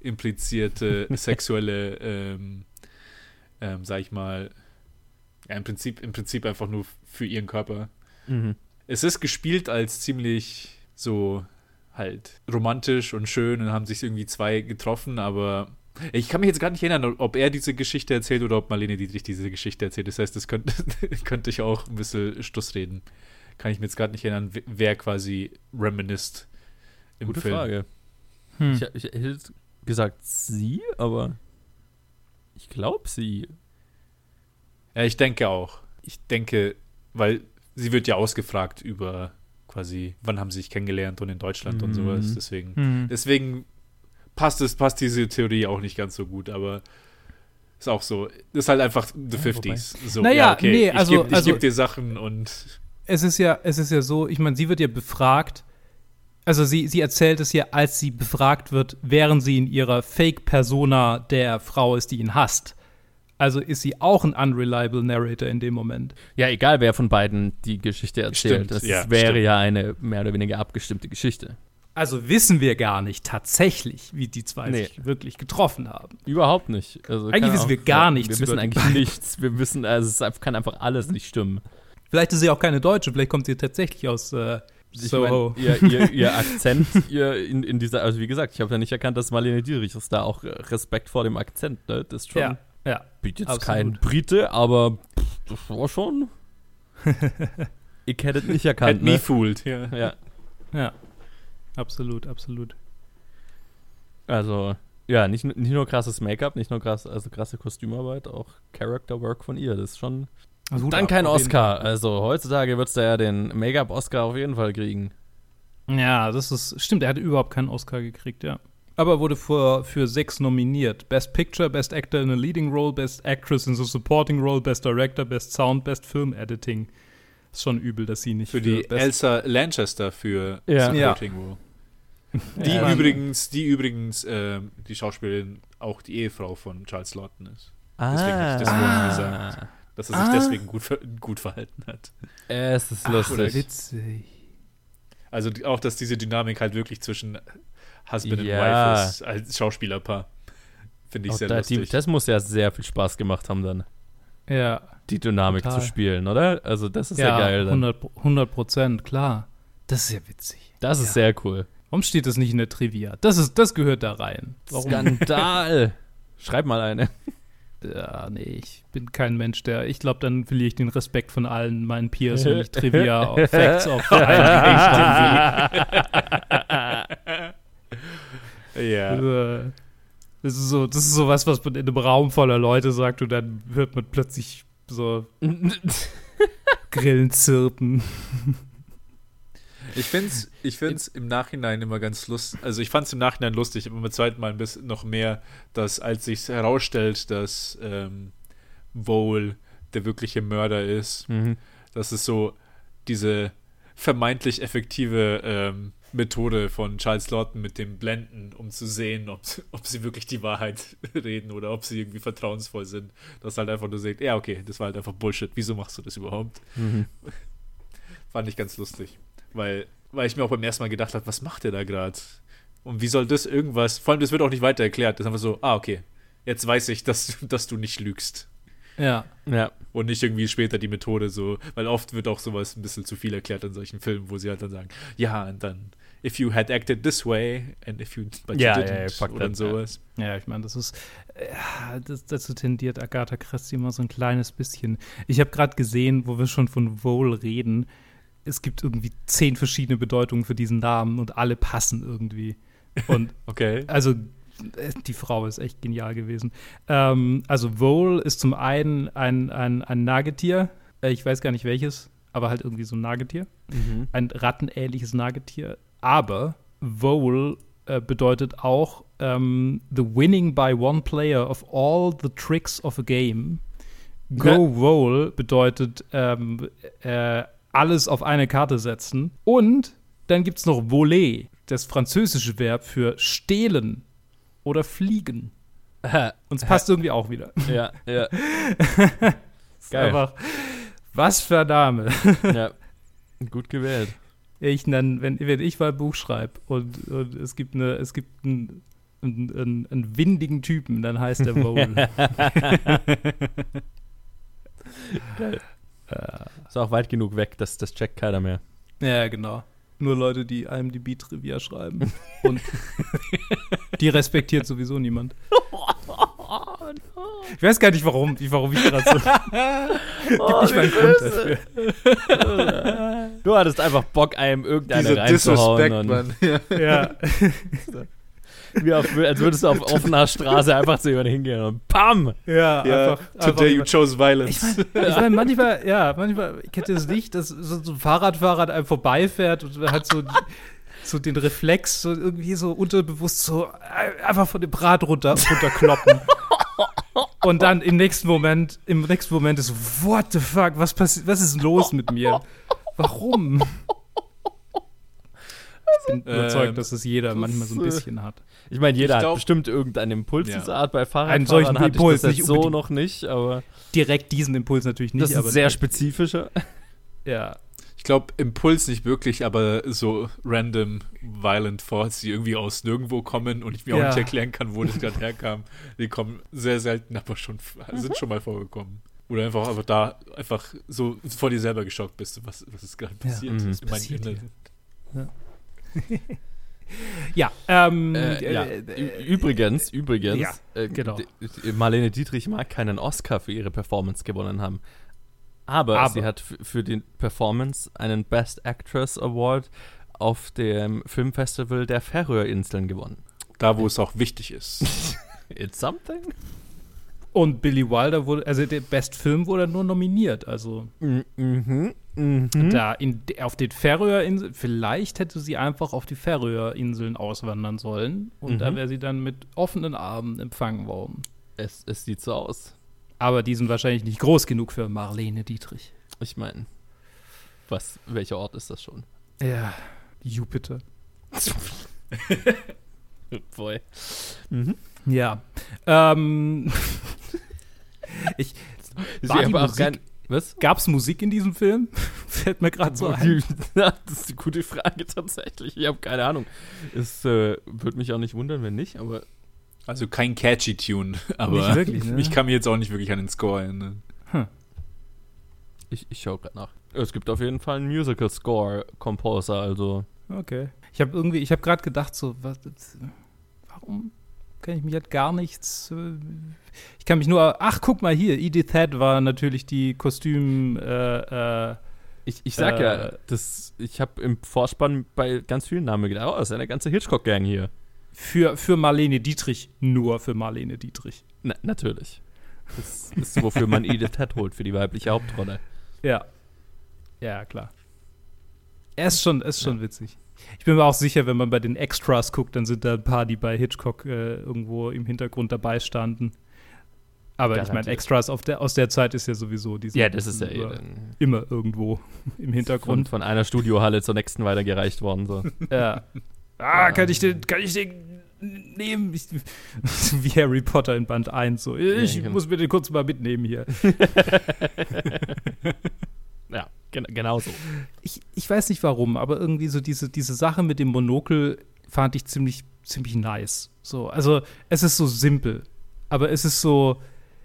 implizierte sexuelle, ähm, ähm, sag ich mal, ja, im Prinzip, im Prinzip einfach nur für ihren Körper. Mhm. Es ist gespielt als ziemlich so halt romantisch und schön und haben sich irgendwie zwei getroffen, aber ich kann mich jetzt gar nicht erinnern, ob er diese Geschichte erzählt oder ob Marlene Dietrich diese Geschichte erzählt. Das heißt, das könnte, könnte ich auch ein bisschen Stuss reden. Kann ich mir jetzt gerade nicht erinnern, wer- quasi reminiszt im Gute Film. Frage. Hm. Ich, ich hätte jetzt gesagt sie, aber ich glaube sie. Ja, ich denke auch. Ich denke, weil sie wird ja ausgefragt über quasi, wann haben sie sich kennengelernt und in Deutschland und Mhm. sowas. Deswegen Hm. Deswegen passt es, passt diese Theorie auch nicht ganz so gut, aber ist auch so. Ist halt einfach the 50s. So, Naja, nee, also- ich gebe also- geb dir Sachen und es ist ja, es ist ja so, ich meine, sie wird ja befragt. Also sie, sie erzählt es ja, als sie befragt wird, während sie in ihrer Fake-Persona der Frau ist, die ihn hasst. Also ist sie auch ein unreliable Narrator in dem Moment. Ja, egal wer von beiden die Geschichte erzählt. Stimmt, das ja, wäre stimmt. ja eine mehr oder weniger abgestimmte Geschichte. Also wissen wir gar nicht tatsächlich, wie die zwei Nee. sich wirklich getroffen haben. Überhaupt nicht. Also, Eigentlich wissen wir Ahnung. gar nichts Wir wissen eigentlich beiden. nichts. Wir wissen, also es kann einfach alles nicht stimmen. Vielleicht ist sie auch keine Deutsche, vielleicht kommt sie tatsächlich aus äh, Ich Soho. mein, ihr, ihr, ihr Akzent, ihr in, in dieser, also wie gesagt, ich habe ja nicht erkannt, dass Marlene Dietrich ist da auch Respekt vor dem Akzent, ne? Das ist schon, ja, ja. bin jetzt absolut. kein Brite, aber pff, das war schon. ich hätte es nicht erkannt, had me ne? fooled. Ja. Ja. Ja. Absolut, absolut. Also, ja, nicht, nicht nur krasses Make-up, nicht nur krass, also krasse Kostümarbeit, auch Character Work von ihr. Das ist schon. Also dann kein Oscar. Also heutzutage wird es da ja den Make-up-Oscar auf jeden Fall kriegen. Ja, das ist. Stimmt, er hat überhaupt keinen Oscar gekriegt, ja. Aber wurde für, für sechs nominiert: Best Picture, Best Actor in a Leading Role, Best Actress in a Supporting Role, Best Director, Best Sound, Best Film Editing. Ist schon übel, dass sie nicht Für die Best Elsa Lanchester für Ja. Supporting Role. Die Ja. übrigens, die übrigens, ähm, die Schauspielerin auch die Ehefrau von Charles Lawton ist. Deswegen hab ich das vorhin gesagt. Dass er sich Ah. deswegen gut, gut verhalten hat. Es ist Ach, lustig. witzig. Also die- auch, dass diese Dynamik halt wirklich zwischen Husband und Ja. Wife ist, als Schauspielerpaar. Finde ich Auch sehr da, die, lustig. das muss ja sehr viel Spaß gemacht haben, dann Ja, die Dynamik Total. zu spielen, oder? Also, das ist ja, ja, geil. Dann. 100 100 Prozent, klar. Das ist ja witzig. Das ist Ja. sehr cool. Warum steht das nicht in der Trivia? Das, ist, das gehört da rein. Warum? Skandal! Schreib mal eine. Ja, nee, ich bin kein Mensch, der. Ich glaube, dann verliere ich den Respekt von allen meinen Peers, wenn ich Trivia Facts auf ja. Äh, Das ist so, das ist so was, was man in einem Raum voller Leute sagt und dann hört man plötzlich so Grillen zirpen. Ich finde es ich find's im Nachhinein immer ganz lustig. Also ich fand es im Nachhinein lustig, aber beim zweiten Mal ein bisschen noch mehr, dass als sich herausstellt, dass ähm, Vole der wirkliche Mörder ist, Mhm. dass es so diese vermeintlich effektive ähm, Methode von Charles Lawton mit dem Blenden, um zu sehen, ob, ob sie wirklich die Wahrheit reden oder ob sie irgendwie vertrauensvoll sind. Dass halt einfach nur sagt, ja, okay, das war halt einfach Bullshit. Wieso machst du das überhaupt? Mhm. Fand ich ganz lustig. Weil, weil ich mir auch beim ersten Mal gedacht habe, was macht der da gerade? Und wie soll das irgendwas? Vor allem, das wird auch nicht weiter erklärt. Das ist einfach so, ah, okay. Jetzt weiß ich, dass, dass du nicht lügst. Ja. Ja. Und nicht irgendwie später die Methode so, weil oft wird auch sowas ein bisschen zu viel erklärt in solchen Filmen, wo sie halt dann sagen, ja, und dann, if you had acted this way and if you, but Ja, you ja, didn't, ja, fuck oder sowas. Ja, ich meine, das ist. Ja, das, dazu tendiert Agatha Christie immer so ein kleines bisschen. Ich habe gerade gesehen, wo wir schon von Vole reden, es gibt irgendwie zehn verschiedene Bedeutungen für diesen Namen und alle passen irgendwie. Und Okay. also äh, die Frau ist echt genial gewesen. Ähm, also Vole ist zum einen ein, ein, ein Nagetier, äh, ich weiß gar nicht welches, aber halt irgendwie so ein Nagetier. Mhm. Ein rattenähnliches Nagetier. Aber Vole äh, bedeutet auch ähm, the winning by one player of all the tricks of a game. Go Vole bedeutet ähm, äh, alles auf eine Karte setzen. Und dann gibt es noch voler, das französische Verb für stehlen oder fliegen. Und es passt irgendwie auch wieder. Ja, ja, Ist Geil. Einfach, was für ein Name. ja. Gut gewählt. Ich dann, wenn, wenn ich mal ein Buch schreibe und, und es gibt eine, es gibt einen, einen, einen, einen windigen Typen, dann heißt der Vole. Ist auch weit genug weg, das, das checkt keiner mehr. ja, genau. Nur Leute, die IMDb-Trivia schreiben. Und die respektiert sowieso niemand. Ich weiß gar nicht, warum, wie- warum ich gerade so. Gib nicht mal einen Grund dafür. Du hattest einfach Bock, einem irgendeine Dieser reinzuhauen. Disrespect, und Mann. Ja. wie auf, als würdest du auf offener Straße einfach zu jemandem hingehen und PAM! Ja, Ja, einfach. einfach today you chose violence. Ich meine, manchmal, ja, manchmal kennt ihr es nicht, dass so ein Fahrradfahrer an einem vorbeifährt und hat so, so den Reflex, so irgendwie so unterbewusst so einfach von dem Rad runter, runterkloppen. Und dann im nächsten Moment, im nächsten Moment ist so, what the fuck, was passiert, was ist los mit mir? Warum? Ich bin Ähm, überzeugt, dass es jeder das manchmal so ein äh, bisschen hat. Ich meine, jeder Ich glaub- hat bestimmt irgendeinen Impuls Ja. dieser Art. Bei Fahrradfahrern Einen solchen hatte ich Impuls, das jetzt nicht so noch nicht, aber Direkt diesen Impuls natürlich nicht, das ist aber sehr spezifischer. ja. Ich glaube, Impuls nicht wirklich, aber so random violent thoughts, die irgendwie aus nirgendwo kommen und ich mir Ja. auch nicht erklären kann, wo das gerade herkam. Die kommen sehr selten, aber schon Mhm. sind schon mal vorgekommen. Oder einfach, einfach da einfach so vor dir selber geschockt bist, was, was ist gerade Ja. passiert. Mhm. in meinem Passiert hier. Ja, ähm, Äh, ja. äh, übrigens, übrigens, ja, äh, genau. Marlene Dietrich mag keinen Oscar für ihre Performance gewonnen haben. Aber, Aber. sie hat für die Performance einen Best Actress Award auf dem Filmfestival der Färöerinseln gewonnen. Da, wo es auch wichtig ist. It's something. Und Billy Wilder wurde, also der Best Film wurde nur nominiert. Also Mhm. Mhm. da in, auf den Färöerinseln, vielleicht hätte sie einfach auf die Färöerinseln auswandern sollen. Und Mhm. da wäre sie dann mit offenen Armen empfangen worden. Es, es sieht so aus. Aber die sind wahrscheinlich nicht groß genug für Marlene Dietrich. Ich meine, was, welcher Ort ist das schon? Ja, Jupiter. Boy. Mhm. Ja. Ähm, ich, War die Musik- kein, was? gab's Musik in diesem Film? Fällt mir gerade so ein. Das ist eine gute Frage tatsächlich. Ich habe keine Ahnung. Es äh, würde mich auch nicht wundern, wenn nicht, aber Also kein catchy Tune, aber Nicht wirklich, ne? ich kann mich jetzt auch nicht wirklich an den Score erinnern. ich, ich schaue gerade nach. Es gibt auf jeden Fall einen Musical Score Composer, also Okay. Ich habe irgendwie, ich habe gerade gedacht, so, was, warum kann ich mich halt gar nichts. äh, Ich kann mich nur, ach, guck mal hier, Edith Head war natürlich die Kostüm, äh, äh, ich, ich sag Äh. ja, das, ich habe im Vorspann bei ganz vielen Namen gedacht, oh, das ist eine ganze Hitchcock-Gang hier. für, für Marlene Dietrich, nur für Marlene Dietrich. Na, natürlich. Das ist, wofür man Edith Head holt, für die weibliche Hauptrolle. Ja. Ja, klar. Er ist schon, ist schon witzig. Ich bin mir auch sicher, wenn man bei den Extras guckt, dann sind da ein paar, die bei Hitchcock äh, irgendwo im Hintergrund dabei standen. Aber ich meine, Garantiert. Extras der, aus der Zeit ist ja sowieso die sind Ja, das ist ja eh immer, dann immer irgendwo im von, Hintergrund. von einer Studiohalle zur nächsten weitergereicht worden. So. Ja. Ah, kann ich den, kann ich den nehmen? Ich, wie Harry Potter in Band 1. So. Ich Ja, genau. muss mir den kurz mal mitnehmen hier. gen genau so. ich, ich weiß nicht warum, aber irgendwie so diese, diese Sache mit dem Monokel fand ich ziemlich, ziemlich nice. So, also es ist so simpel, aber es ist so,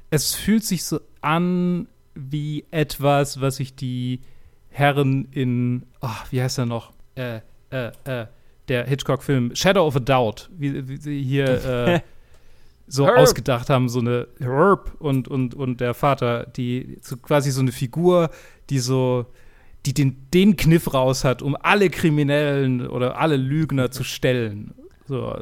es fühlt sich so an wie etwas, was sich die Herren in, ach, wie heißt er noch? Äh, äh, äh, der Hitchcock-Film Shadow of a Doubt, wie, wie sie hier äh, so Herb. ausgedacht haben, so eine Herb und, und, und der Vater, die so quasi so eine Figur, die so, die den, den Kniff raus hat, um alle Kriminellen oder alle Lügner zu stellen. So.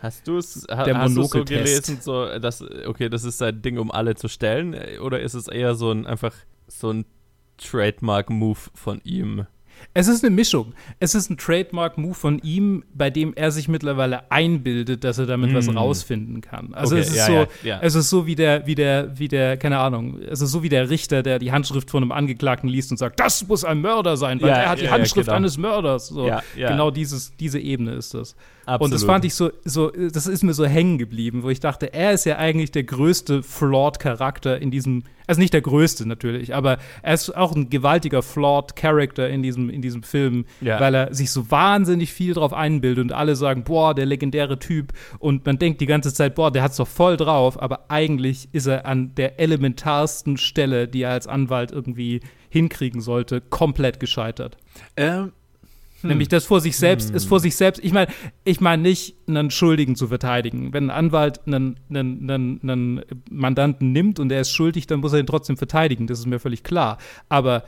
Hast du es ha, Der hast so gelesen, so, dass, okay, das ist sein Ding, um alle zu stellen? Oder ist es eher so ein einfach so ein Trademark-Move von ihm? Es ist eine Mischung. Es ist ein Trademark-Move von ihm, bei dem er sich mittlerweile einbildet, dass er damit was Mm. rausfinden kann. Also Okay, es ist ja, so, ja, ja. es ist so wie der, wie der, wie der, keine Ahnung, es ist so wie der Richter, der die Handschrift von einem Angeklagten liest und sagt, das muss ein Mörder sein, weil er hat die Handschrift genau. eines Mörders. So. Genau dieses, diese Ebene ist das. Absolut. Und das fand ich so, so, das ist mir so hängen geblieben, wo ich dachte, er ist ja eigentlich der größte flawed Charakter in diesem, also nicht der größte natürlich, aber er ist auch ein gewaltiger flawed Character in diesem, in diesem Film, Ja. weil er sich so wahnsinnig viel drauf einbildet und alle sagen, boah, der legendäre Typ und man denkt die ganze Zeit, boah, der hat's doch voll drauf, aber eigentlich ist er an der elementarsten Stelle, die er als Anwalt irgendwie hinkriegen sollte, komplett gescheitert. Ähm, Nämlich das vor sich selbst, ist vor sich selbst. Ich meine, ich meine nicht, einen Schuldigen zu verteidigen. Wenn ein Anwalt einen, einen, einen, einen Mandanten nimmt und er ist schuldig, dann muss er ihn trotzdem verteidigen. Das ist mir völlig klar. Aber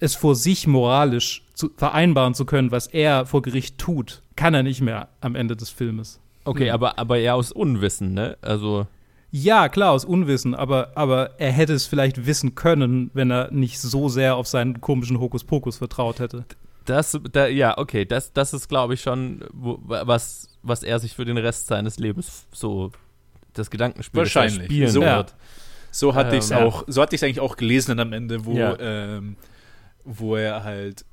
es vor sich moralisch zu, vereinbaren zu können, was er vor Gericht tut, kann er nicht mehr am Ende des Filmes. Okay, aber, aber eher aus Unwissen, ne? Also, Ja, klar, aus Unwissen, aber, aber er hätte es vielleicht wissen können, wenn er nicht so sehr auf seinen komischen Hokuspokus vertraut hätte. Das, da, ja, okay, das, das ist, glaube ich, schon, was, was er sich für den Rest seines Lebens so, das Gedankenspiel Wahrscheinlich. spielen So. wird. So hatte Ähm, ich es auch, so hatte ich eigentlich auch gelesen dann am Ende, wo, Ja. ähm, wo er halt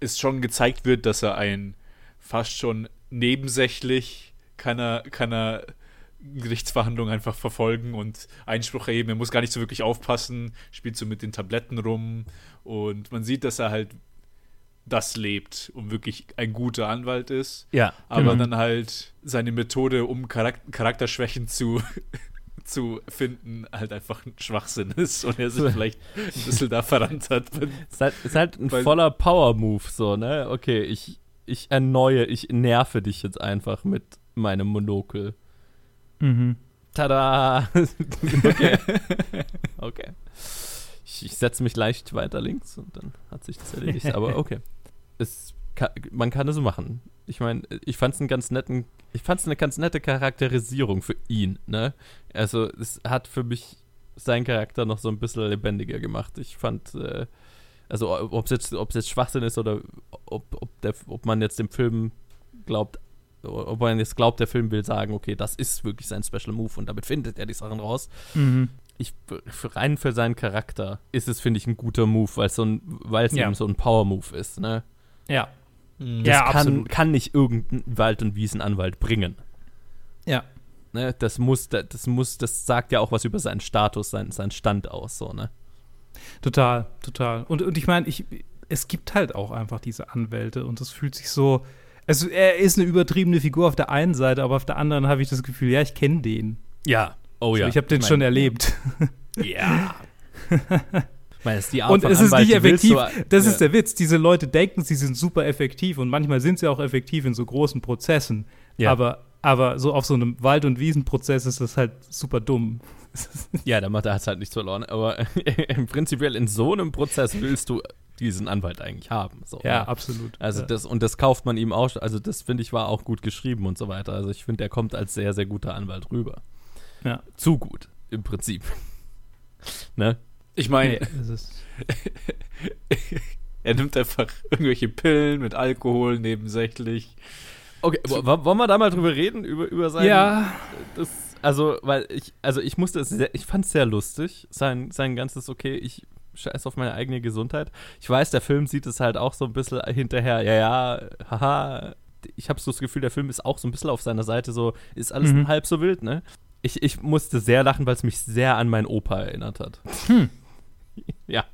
es schon gezeigt wird, dass er ein fast schon nebensächlich kann er, kann er Gerichtsverhandlungen einfach verfolgen und Einspruch erheben. Er muss gar nicht so wirklich aufpassen, spielt so mit den Tabletten rum und man sieht, dass er halt das lebt und wirklich ein guter Anwalt ist Ja, aber genau. dann halt seine Methode, um Charak Charakterschwächen zu, zu finden, halt einfach ein Schwachsinn ist und er sich vielleicht ein bisschen da verrannt hat. Ist halt, ist halt ein Weil- voller Power-Move, so, ne? Okay, ich, ich erneuere, ich nerve dich jetzt einfach mit meinem Monokel. Mhm. Tada! okay. Okay. Ich, ich setze mich leicht weiter links und dann hat sich das erledigt, aber okay. Es kann, man kann es machen. Ich meine, ich fand es einen ganz netten, ich fand es eine ganz nette Charakterisierung für ihn, ne? Also es hat für mich seinen Charakter noch so ein bisschen lebendiger gemacht. Ich fand, äh, also ob es jetzt, jetzt Schwachsinn ist oder ob, ob, der, ob man jetzt dem Film glaubt, ob man jetzt glaubt, der Film will sagen, okay, das ist wirklich sein Special Move und damit findet er die Sachen raus. Mhm. Ich, für, rein für seinen Charakter ist es, finde ich, ein guter Move, weil es so es Ja. eben so ein Power-Move ist, ne? Ja. Das Ja, kann, absolut. kann nicht irgendein Wald- und Wiesenanwalt bringen. Ja. Ne? Das muss, das muss, das sagt ja auch was über seinen Status, seinen, seinen Stand aus, so, ne? Total, total. Und, und ich meine, ich, es gibt halt auch einfach diese Anwälte und das fühlt sich so. Also, er ist eine übertriebene Figur auf der einen Seite, aber auf der anderen habe ich das Gefühl, ja, ich kenne den. Ja. Oh So, ich habe den mein, schon erlebt. Ja. meine, es die Art Und es ist Anwalt, nicht effektiv. du- das ja. ist der Witz. Diese Leute denken, sie sind super effektiv und manchmal sind sie auch effektiv in so großen Prozessen. Ja. Aber, aber so auf so einem Wald- und Wiesenprozess ist das halt super dumm. Ja, da er es halt nichts verloren. Aber prinzipiell in so einem Prozess willst du diesen Anwalt eigentlich haben. So, Ja, ne? absolut. Also ja. das, und das kauft man ihm auch, also das finde ich war auch gut geschrieben und so weiter. Also ich finde, der kommt als sehr, sehr guter Anwalt rüber. Ja. Zu gut, im Prinzip. ne? Ich meine, Nee, er nimmt einfach irgendwelche Pillen mit Alkohol nebensächlich. Okay, wo- wo- wollen wir da mal drüber reden? Über, über sein. ja, Das, also, weil ich, also ich musste es sehr, ich fand es sehr lustig, sein, sein ganzes, okay, ich scheiß auf meine eigene Gesundheit. Ich weiß, der Film sieht es halt auch so ein bisschen hinterher, ja, ja, haha. Ich habe so das Gefühl, der Film ist auch so ein bisschen auf seiner Seite, so, ist alles Mhm. halb so wild, ne? Ich, ich musste sehr lachen, weil es mich sehr an meinen Opa erinnert hat. Hm. Ja.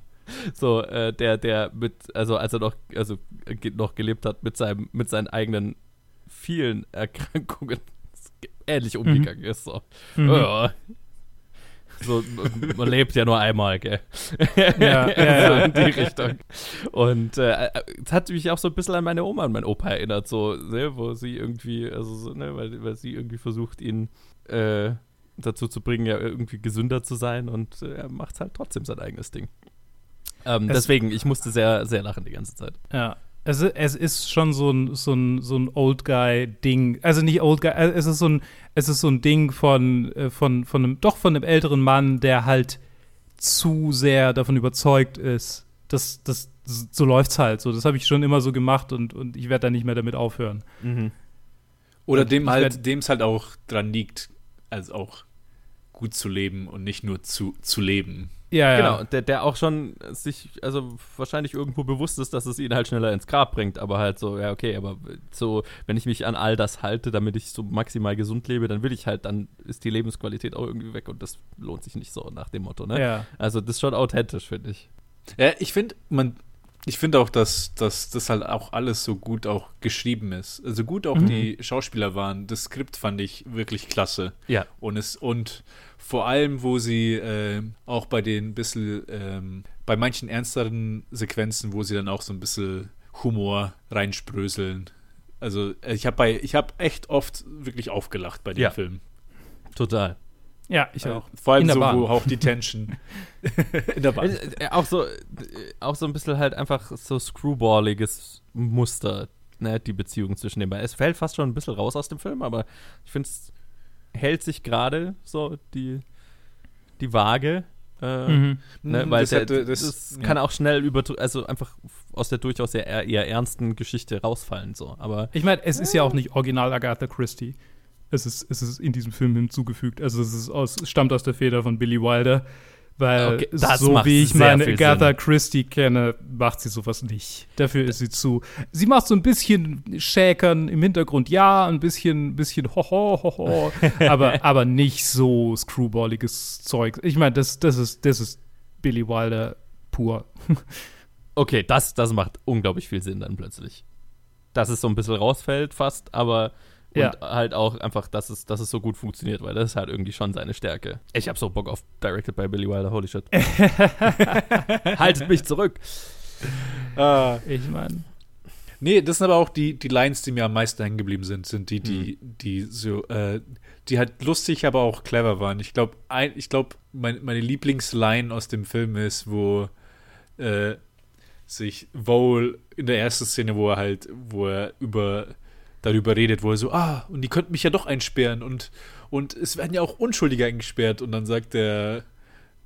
So, äh, der, der mit, also als er noch, also äh, noch gelebt hat mit seinem, mit seinen eigenen vielen Erkrankungen ähnlich umgegangen ist. So. Mhm. Ja. So, man- lebt ja nur einmal, gell? Ja, ja, so in die Richtung. Und äh, es hat mich auch so ein bisschen an meine Oma und meinen Opa erinnert, so, ne, wo sie irgendwie, also so, ne, weil, weil sie irgendwie versucht, ihn äh, dazu zu bringen, ja irgendwie gesünder zu sein und äh, er macht halt trotzdem sein eigenes Ding. Ähm, Es- deswegen, ich musste sehr, sehr lachen die ganze Zeit. Ja. Es, es ist schon so ein, so ein, so ein Old Guy-Ding. Also nicht Old Guy, es ist so ein, es ist so ein Ding von, äh, von, von einem, doch von einem älteren Mann, der halt zu sehr davon überzeugt ist, dass das so läuft's halt. So, das habe ich schon immer so gemacht und, und ich werde da nicht mehr damit aufhören. Oder Und dem halt, dem es halt auch dran liegt, also auch gut zu leben und nicht nur zu, zu leben. Ja, Genau, ja. der, der auch schon sich, also wahrscheinlich irgendwo bewusst ist, dass es ihn halt schneller ins Grab bringt, aber halt so, ja, okay, aber so, wenn ich mich an all das halte, damit ich so maximal gesund lebe, dann will ich halt, dann ist die Lebensqualität auch irgendwie weg und das lohnt sich nicht so nach dem Motto, ne? ja. Also das ist schon authentisch, finde ich. Ja, ich finde, man, ich finde auch, dass, dass das halt auch alles so gut auch geschrieben ist. Also gut auch Mhm. die Schauspieler waren. Das Skript fand ich wirklich klasse. Ja. Und es, und vor allem, wo sie ähm, auch bei den bisschen, ähm, bei manchen ernsteren Sequenzen, wo sie dann auch so ein bisschen Humor reinspröseln. Also äh, ich habe bei, ich habe echt oft wirklich aufgelacht bei dem Ja. Film. Total. Ja, ich auch. Vor allem In der so, Bahn. wo auch die Tension in der Bahn. Äh, äh, auch so, äh, auch so ein bisschen halt einfach so screwballiges Muster, ne, die Beziehung zwischen den beiden. Es fällt fast schon ein bisschen raus aus dem Film, aber ich finde es hält sich gerade so die, die Waage. Äh, Mhm. Ne, Mhm, weil das der, hätte- das, das- ja. kann auch schnell über, also einfach aus der durchaus eher, eher ernsten Geschichte rausfallen, so. Aber Ich meine, es ist ja auch nicht original Agatha Christie. Es ist, es ist in diesem Film hinzugefügt. Also es ist aus, es stammt aus der Feder von Billy Wilder. Weil Okay, so wie ich meine Agatha Sinn. Christie kenne, macht sie sowas nicht. Dafür ist sie zu. Sie macht so ein bisschen Schäkern im Hintergrund, ja, ein bisschen, bisschen hoho, hoho, aber, aber nicht so screwballiges Zeug. Ich meine, das, das, ist, das ist Billy Wilder pur. okay, das, das macht unglaublich viel Sinn dann plötzlich. Dass es so ein bisschen rausfällt fast, aber und Ja. halt auch einfach, dass es, dass es so gut funktioniert, weil das ist halt irgendwie schon seine Stärke. Ich hab so Bock auf Directed by Billy Wilder, holy shit. Haltet mich zurück. Ah. Ich meine. Nee, das sind aber auch die, die Lines, die mir am meisten hängen geblieben sind, sind die, die, die so, äh, die halt lustig, aber auch clever waren. Ich glaube, ich glaube, mein, meine Lieblingsline aus dem Film ist, wo äh, sich wohl in der ersten Szene, wo er halt, wo er über darüber redet, wo er so, ah, und die könnten mich ja doch einsperren und, und es werden ja auch Unschuldige eingesperrt. Und dann sagt der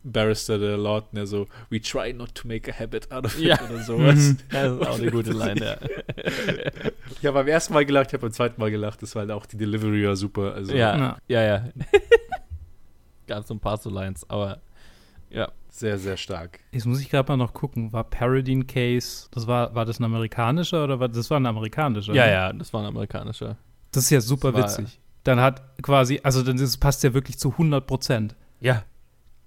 Barrister, der Lord, der so, we try not to make a habit out of it Ja. oder sowas. Das ist auch eine gute Line, ja. Ich habe beim ersten Mal gelacht, ich habe beim zweiten Mal gelacht. Das war halt auch die Delivery war super. Also Ja, Ja. ja, ja. Gab so ein paar so Lines, aber ja. Sehr, sehr stark. Jetzt muss ich gerade mal noch gucken, war Paradine Case, das war, war das ein amerikanischer oder war das war ein amerikanischer? Ja, ne? ja, das war ein amerikanischer. Das ist ja super Das war- witzig. Dann hat quasi, also dann ist, passt ja wirklich zu 100 Prozent. Ja.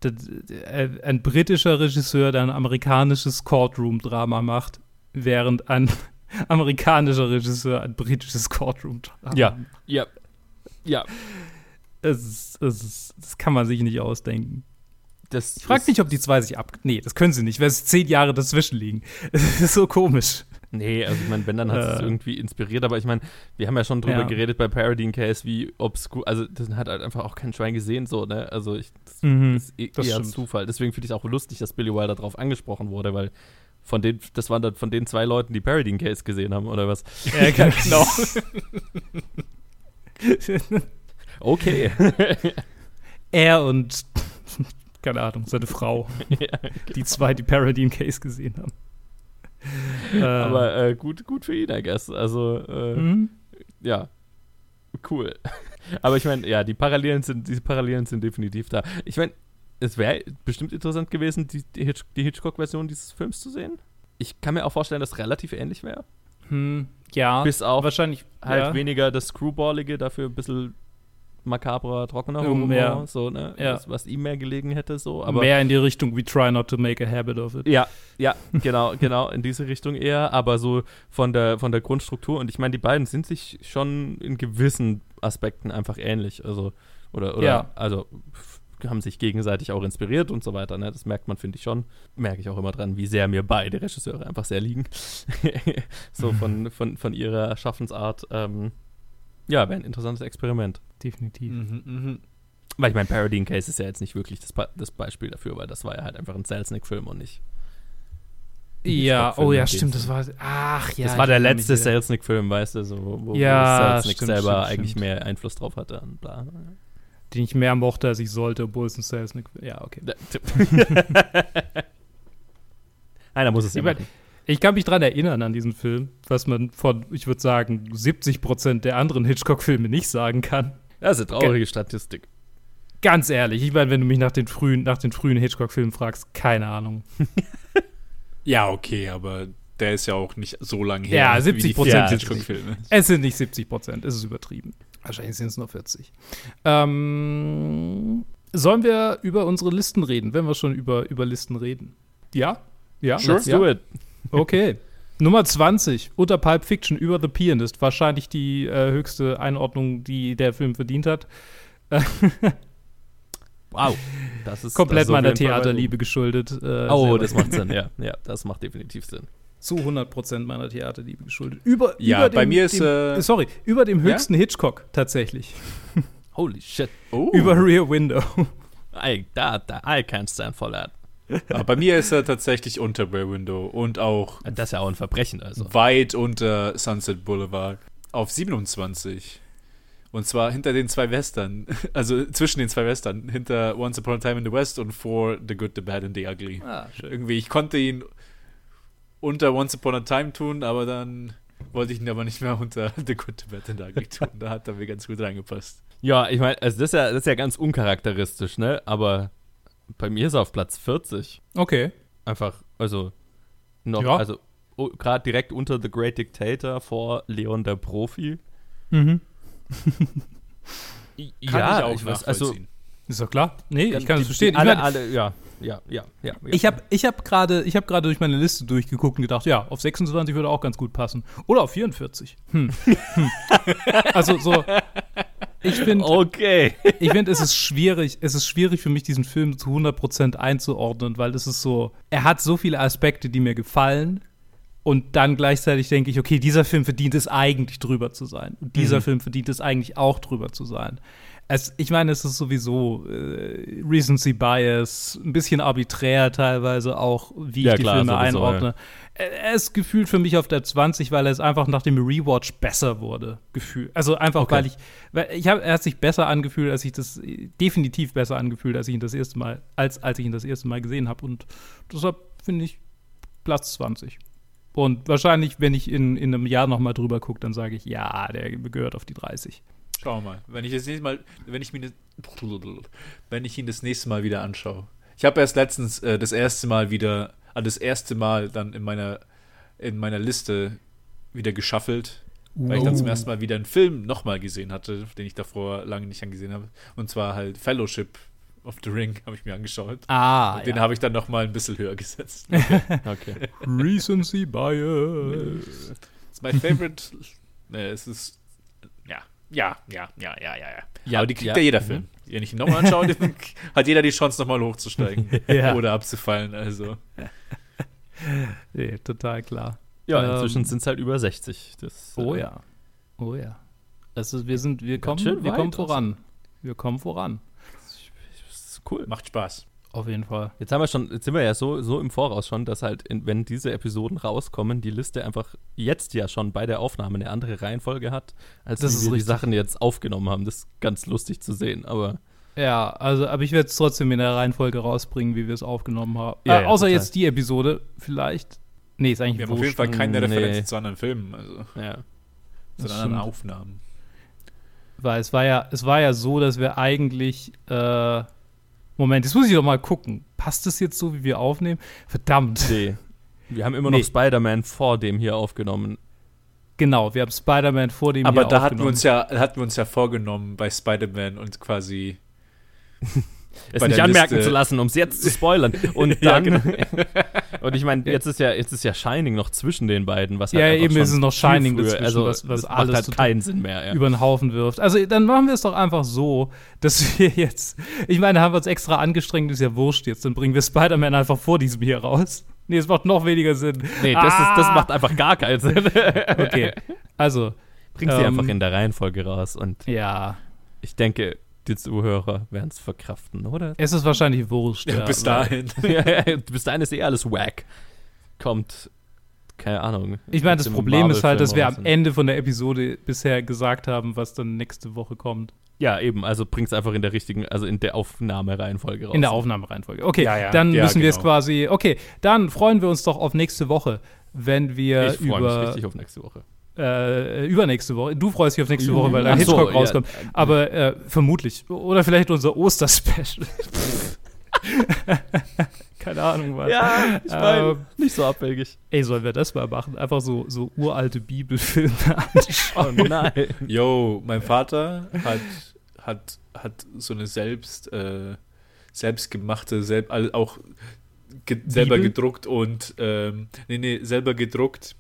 Das- äh, Ein britischer Regisseur, der ein amerikanisches Courtroom-Drama macht, während ein amerikanischer Regisseur ein britisches Courtroom-Drama Ja. macht. Ja. Ja. Das, ist, das, ist, das kann man sich nicht ausdenken. Das Ich frage mich, ob die zwei sich ab. Nee, das können sie nicht, weil es zehn Jahre dazwischen liegen. Das ist so komisch. Nee, also ich meine, wenn, dann hat es Äh. irgendwie inspiriert, aber ich meine, wir haben ja schon drüber Ja. geredet bei Paradine Case, wie obskur, also das hat halt einfach auch kein Schwein gesehen, so, ne? Also ich, das Mhm, ist eh, das eher stimmt. Zufall. Deswegen finde ich es auch lustig, dass Billy Wilder darauf angesprochen wurde, weil von den, das waren dann von den zwei Leuten, die Paradine Case gesehen haben, oder was? Ja, genau. Okay. er und, keine Ahnung, seine Frau. ja, Die zwei, die Paradine Case gesehen haben. Äh, aber äh, gut, gut für ihn, I guess. Also, äh, mhm. ja, cool. Aber ich meine, ja, die Parallelen sind, diese Parallelen sind definitiv da. Ich meine, es wäre bestimmt interessant gewesen, die, die, Hitch, die Hitchcock-Version dieses Films zu sehen. Ich kann mir auch vorstellen, dass es relativ ähnlich wäre. Hm, ja, Bis auf wahrscheinlich halt ja. weniger das Screwballige, dafür ein bisschen makabrer, trockener Um, Humor, ja. so, ne? Ja. Was, was ihm mehr gelegen hätte, so. Aber mehr in die Richtung, we try not to make a habit of it. Ja, ja, genau, genau, in diese Richtung eher, aber so von der, von der Grundstruktur und ich meine, die beiden sind sich schon in gewissen Aspekten einfach ähnlich, also, oder, oder, Ja. also, haben sich gegenseitig auch inspiriert und so weiter, ne, das merkt man, finde ich schon, merke ich auch immer dran, wie sehr mir beide Regisseure einfach sehr liegen, so von, von, von ihrer Schaffensart, ähm, ja, wäre ein interessantes Experiment. Definitiv. Mhm, mhm. Weil ich meine, Paradine Case ist ja jetzt nicht wirklich das, Ba- das Beispiel dafür, weil das war ja halt einfach ein Selznick-Film und nicht Ja, oh ja, stimmt, das war, ach ja. das war der letzte. Selznick-Film, weißt du, so, wo, wo Ja, Selznick stimmt, selber stimmt, eigentlich stimmt. mehr Einfluss drauf hatte und bla. Den ich mehr mochte, als ich sollte, obwohl es ein Sales Ja, okay. Einer muss es ja machen. Ich kann mich dran erinnern an diesen Film, was man von, ich würde sagen, 70 Prozent der anderen Hitchcock-Filme nicht sagen kann. Das ist eine traurige Statistik. Ganz ehrlich, ich meine, wenn du mich nach den frühen, nach den frühen Hitchcock-Filmen fragst, keine Ahnung. Ja, okay, aber der ist ja auch nicht so lang her. Ja, wie die 70% vielen sind Hitchcock-Filme. Es sind nicht 70 Prozent, es ist übertrieben. Wahrscheinlich sind es nur 40. Ähm, sollen wir über unsere Listen reden, wenn wir schon über, über Listen reden? Ja? Ja? Let's ja? do it. Okay. Nummer 20, unter Pulp Fiction, über The Pianist. Wahrscheinlich die äh, höchste Einordnung, die der Film verdient hat. Wow. Das ist Komplett das ist meiner Theaterliebe geschuldet. Äh, Oh, das macht Sinn, ja. Ja, das macht definitiv Sinn. Zu 100 Prozent meiner Theaterliebe geschuldet. Über, Ja, über bei dem, mir ist, Dem, äh, sorry, über dem ja? höchsten Hitchcock tatsächlich. Holy shit. Oh. Über Rear Window. I, da, da, I can't stand for that. Aber bei mir ist er tatsächlich unter Rear Window und auch Das ist ja auch ein Verbrechen, also. weit unter Sunset Boulevard auf 27. Und zwar hinter den zwei Western, also zwischen den zwei Western, hinter Once Upon a Time in the West und vor The Good, The Bad and The Ugly. Ah, schön. Irgendwie, ich konnte ihn unter Once Upon a Time tun, aber dann wollte ich ihn aber nicht mehr unter The Good, The Bad and The Ugly tun. Da hat er mir ganz gut reingepasst. Ja, ich meine, also das ist, ja, das ist ja ganz uncharakteristisch, ne? Aber bei mir ist er auf Platz 40. Okay. Einfach, also, noch, Ja. also, oh, gerade direkt unter The Great Dictator vor Leon der Profi. Mhm. Kann ja, ich auch weiß, also, nachvollziehen. Ist doch klar. Nee, ich kann es verstehen. Alle, ich mein, alle, ja, ja, ja, ja. ja. Ich habe ich hab gerade hab durch meine Liste durchgeguckt und gedacht, ja, auf 26 würde auch ganz gut passen. Oder auf 44. Hm. Hm. also so, ich finde, Okay. ich find, es ist schwierig, es ist schwierig für mich, diesen Film zu 100% einzuordnen, weil das ist so, er hat so viele Aspekte, die mir gefallen Und dann gleichzeitig denke ich, okay, dieser Film verdient es eigentlich drüber zu sein. Und dieser Mhm. Film verdient es eigentlich auch drüber zu sein. Es, ich meine, es ist sowieso äh, Recency Bias, ein bisschen arbiträr teilweise auch, wie Ja, ich die klar, Filme sowieso, einordne. Er er ist gefühlt für mich auf der 20, weil er es einfach nach dem Rewatch besser wurde, gefühlt. Also einfach, Okay. weil ich, weil ich habe, er hat sich besser angefühlt, als ich das, definitiv besser angefühlt, als ich ihn das erste Mal, als, als ich ihn das erste Mal gesehen habe. Und deshalb finde ich Platz 20. Und wahrscheinlich, wenn ich in, in einem Jahr noch mal drüber gucke, dann sage ich, ja, der gehört auf die 30. Schauen wir mal. Wenn ich das nächste Mal, wenn ich mir das, wenn ich ihn das nächste Mal wieder anschaue. Ich habe erst letztens äh, das erste Mal wieder, also das erste Mal dann in meiner in meiner Liste wieder geschaffelt, weil ich dann zum ersten Mal wieder einen Film nochmal gesehen hatte, den ich davor lange nicht angesehen habe. Und zwar halt Fellowship of the Ring habe ich mir angeschaut. Ah, Und den habe ich dann nochmal ein bisschen höher gesetzt. Okay. Recency Bias. It's my favorite. äh, es ist. Ja, ja, ja, ja, ja, ja, ja. Ja, Aber die kriegt ja. ja, jeder Mhm. Film. Wenn ich ihn nochmal anschaue, hat jeder die Chance, nochmal hochzusteigen. Ja. Oder abzufallen. Also. Nee, total klar. Ja, Ähm, inzwischen sind es halt über 60. Das, Oh äh, ja. Oh ja. Also wir sind, wir kommen, wir kommen voran. Wir kommen voran. Das ist cool. Macht Spaß. Auf jeden Fall. Jetzt haben wir schon, jetzt sind wir ja so, so im Voraus schon, dass halt, in, wenn diese Episoden rauskommen, die Liste einfach jetzt ja schon bei der Aufnahme eine andere Reihenfolge hat, als Das wir die. Sachen jetzt aufgenommen haben. Das ist ganz lustig zu sehen, aber Ja, also, aber ich werde es trotzdem in der Reihenfolge rausbringen, wie wir es aufgenommen haben. Ja, äh, ja, außer total. jetzt die Episode, vielleicht. Nee, ist eigentlich Wir haben auf jeden. Fall keine Nee. Referenzen zu anderen Filmen, also ja. zu Das anderen stimmt. Aufnahmen. Weil es war ja, es war ja so, dass wir eigentlich, äh, Moment, jetzt muss ich doch mal gucken. Passt das jetzt so, wie wir aufnehmen? Verdammt. Nee. Wir haben immer Nee. noch Spider-Man vor dem hier aufgenommen. Genau, wir haben Spider-Man vor dem Aber hier da hatten wir aufgenommen. uns ja, hatten wir uns ja vorgenommen bei Spider-Man und quasi. Es nicht anmerken Liste- zu lassen, um es jetzt zu spoilern. Und Ja, dann. genau. und ich meine, jetzt ist ja, jetzt ist ja Shining noch zwischen den beiden, was Ja, halt einfach eben ist es noch Shining dazwischen, also, was- was alles macht halt keinen Sinn mehr. Ja. über den Haufen wirft. Also dann machen wir es doch einfach so, dass wir jetzt, ich meine, haben wir uns extra angestrengt, ist ja wurscht jetzt, dann bringen wir Spider-Man einfach vor diesem hier raus. Nee, es macht noch weniger Sinn. Nee, das, ist, das Ah! macht einfach gar keinen Sinn. Okay, also, Bring sie Ähm, einfach in der Reihenfolge raus und ja, ich denke, die Zuhörer werden es verkraften, oder? es ist wahrscheinlich wurscht. Ja, Ja, bis dahin. Bis dahin ist eh alles wack. Kommt, keine Ahnung. Ich meine, das Problem ist halt, dass wir am Ende von der Episode bisher gesagt haben, was dann nächste Woche kommt. Ja, eben, also bring's einfach in der richtigen, also in der Aufnahmereihenfolge raus. In der Aufnahmereihenfolge. Okay, Ja, ja. dann Ja, müssen wir es genau. quasi. Okay, dann freuen wir uns doch auf nächste Woche, wenn wir Ich freue mich richtig auf nächste Woche. Äh, übernächste Woche. Du freust dich auf nächste Woche, weil da Ach so, Hitchcock ja. rauskommt. Aber äh, vermutlich. Oder vielleicht unser Osterspecial. Keine Ahnung, was. Ja, ich meine, Ähm, nicht so abwegig. Ey, sollen wir das mal machen? Einfach so, so uralte Bibelfilme Oh anschauen. nein. Yo, mein Vater hat, hat, hat so eine selbst, äh, selbstgemachte, selb, auch ge selber Bibel? gedruckt und, ähm, nee, nee, selber gedruckt,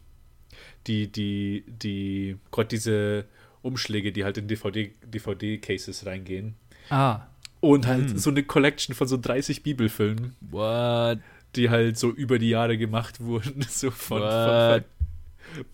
die, die, die, Gott, diese Umschläge, die halt in DVD, DVD-Cases reingehen. ah, Und halt Hm. so eine Collection von so 30 Bibelfilmen, What? die halt so über die Jahre gemacht wurden. So von, von,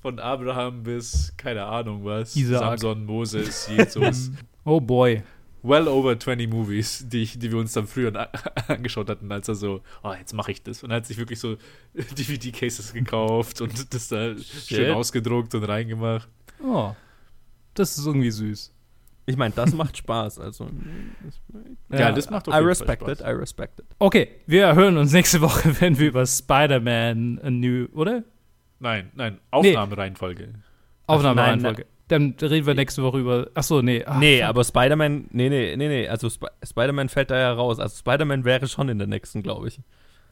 von, Abraham bis, keine Ahnung was, Isaak. Samson, Moses, Jesus. oh boy. Well over 20 Movies, die, ich, die wir uns dann früher an, angeschaut hatten, als er so, oh, jetzt mache ich das. Und er hat sich wirklich so DVD-Cases gekauft und das da schön ausgedruckt und reingemacht. Oh, das ist irgendwie süß. Ich meine, das macht Spaß. Also, Ja, das macht auf I Fall respect Spaß. it, I respect it. Okay, wir hören uns nächste Woche, wenn wir über Spider-Man A New, oder? Nein, nein, Aufnahmereihenfolge. Aufnahmereihenfolge. Dann reden wir nächste Woche über. Achso, nee. Ah, nee, fuck. aber Spider-Man, nee, nee, nee, nee, also Sp Spider-Man fällt da ja raus. Also Spider-Man wäre schon in der nächsten, glaube ich.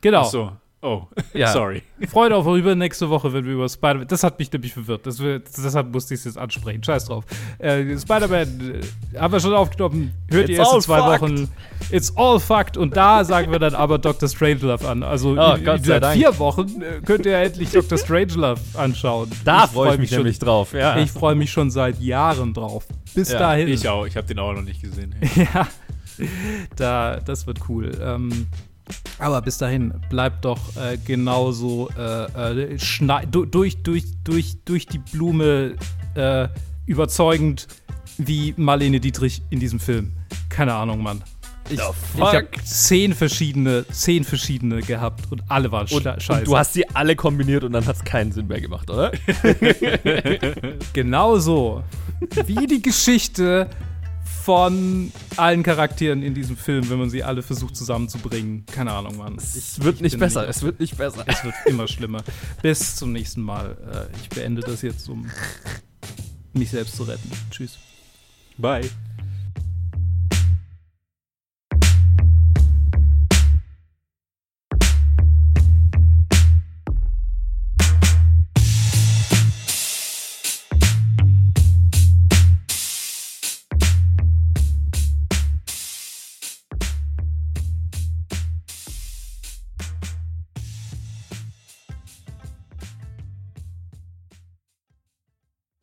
Genau. Ach so. Oh, Ja. sorry. Freut auf über nächste Woche, wenn wir über Spider-Man. Das hat mich nämlich verwirrt. Das deshalb musste ich es jetzt ansprechen. Scheiß drauf. Äh, Spider-Man äh, haben wir schon aufgenommen. Hört It's ihr erst in zwei fucked. Wochen. It's all fucked. Und da sagen wir dann aber Dr. Strangelove an. Also Oh, in, in sei seit vier Wochen äh, könnt ihr endlich Dr. Strangelove anschauen. Da freue freu ich mich schon- nämlich drauf, ja. Ich freue mich schon seit Jahren drauf. Bis Ja, dahin. Ich auch, ich habe den auch noch nicht gesehen. Ja, da, das wird cool. Ähm, Aber bis dahin bleibt doch äh, genauso äh, äh, durch, durch, durch, durch die Blume äh, überzeugend wie Marlene Dietrich in diesem Film. Keine Ahnung, Mann. Ich, ich habe zehn verschiedene, zehn verschiedene gehabt und alle waren Und, schla- und scheiße. du hast sie alle kombiniert und dann hat es keinen Sinn mehr gemacht, oder? Genau so. Wie die Geschichte von allen Charakteren in diesem Film, wenn man sie alle versucht zusammenzubringen. Keine Ahnung, Mann. Es wird ich nicht besser, nicht- es wird nicht besser. Es wird immer schlimmer. Bis zum nächsten Mal. Äh, ich beende das jetzt, um mich selbst zu retten. Tschüss. Bye.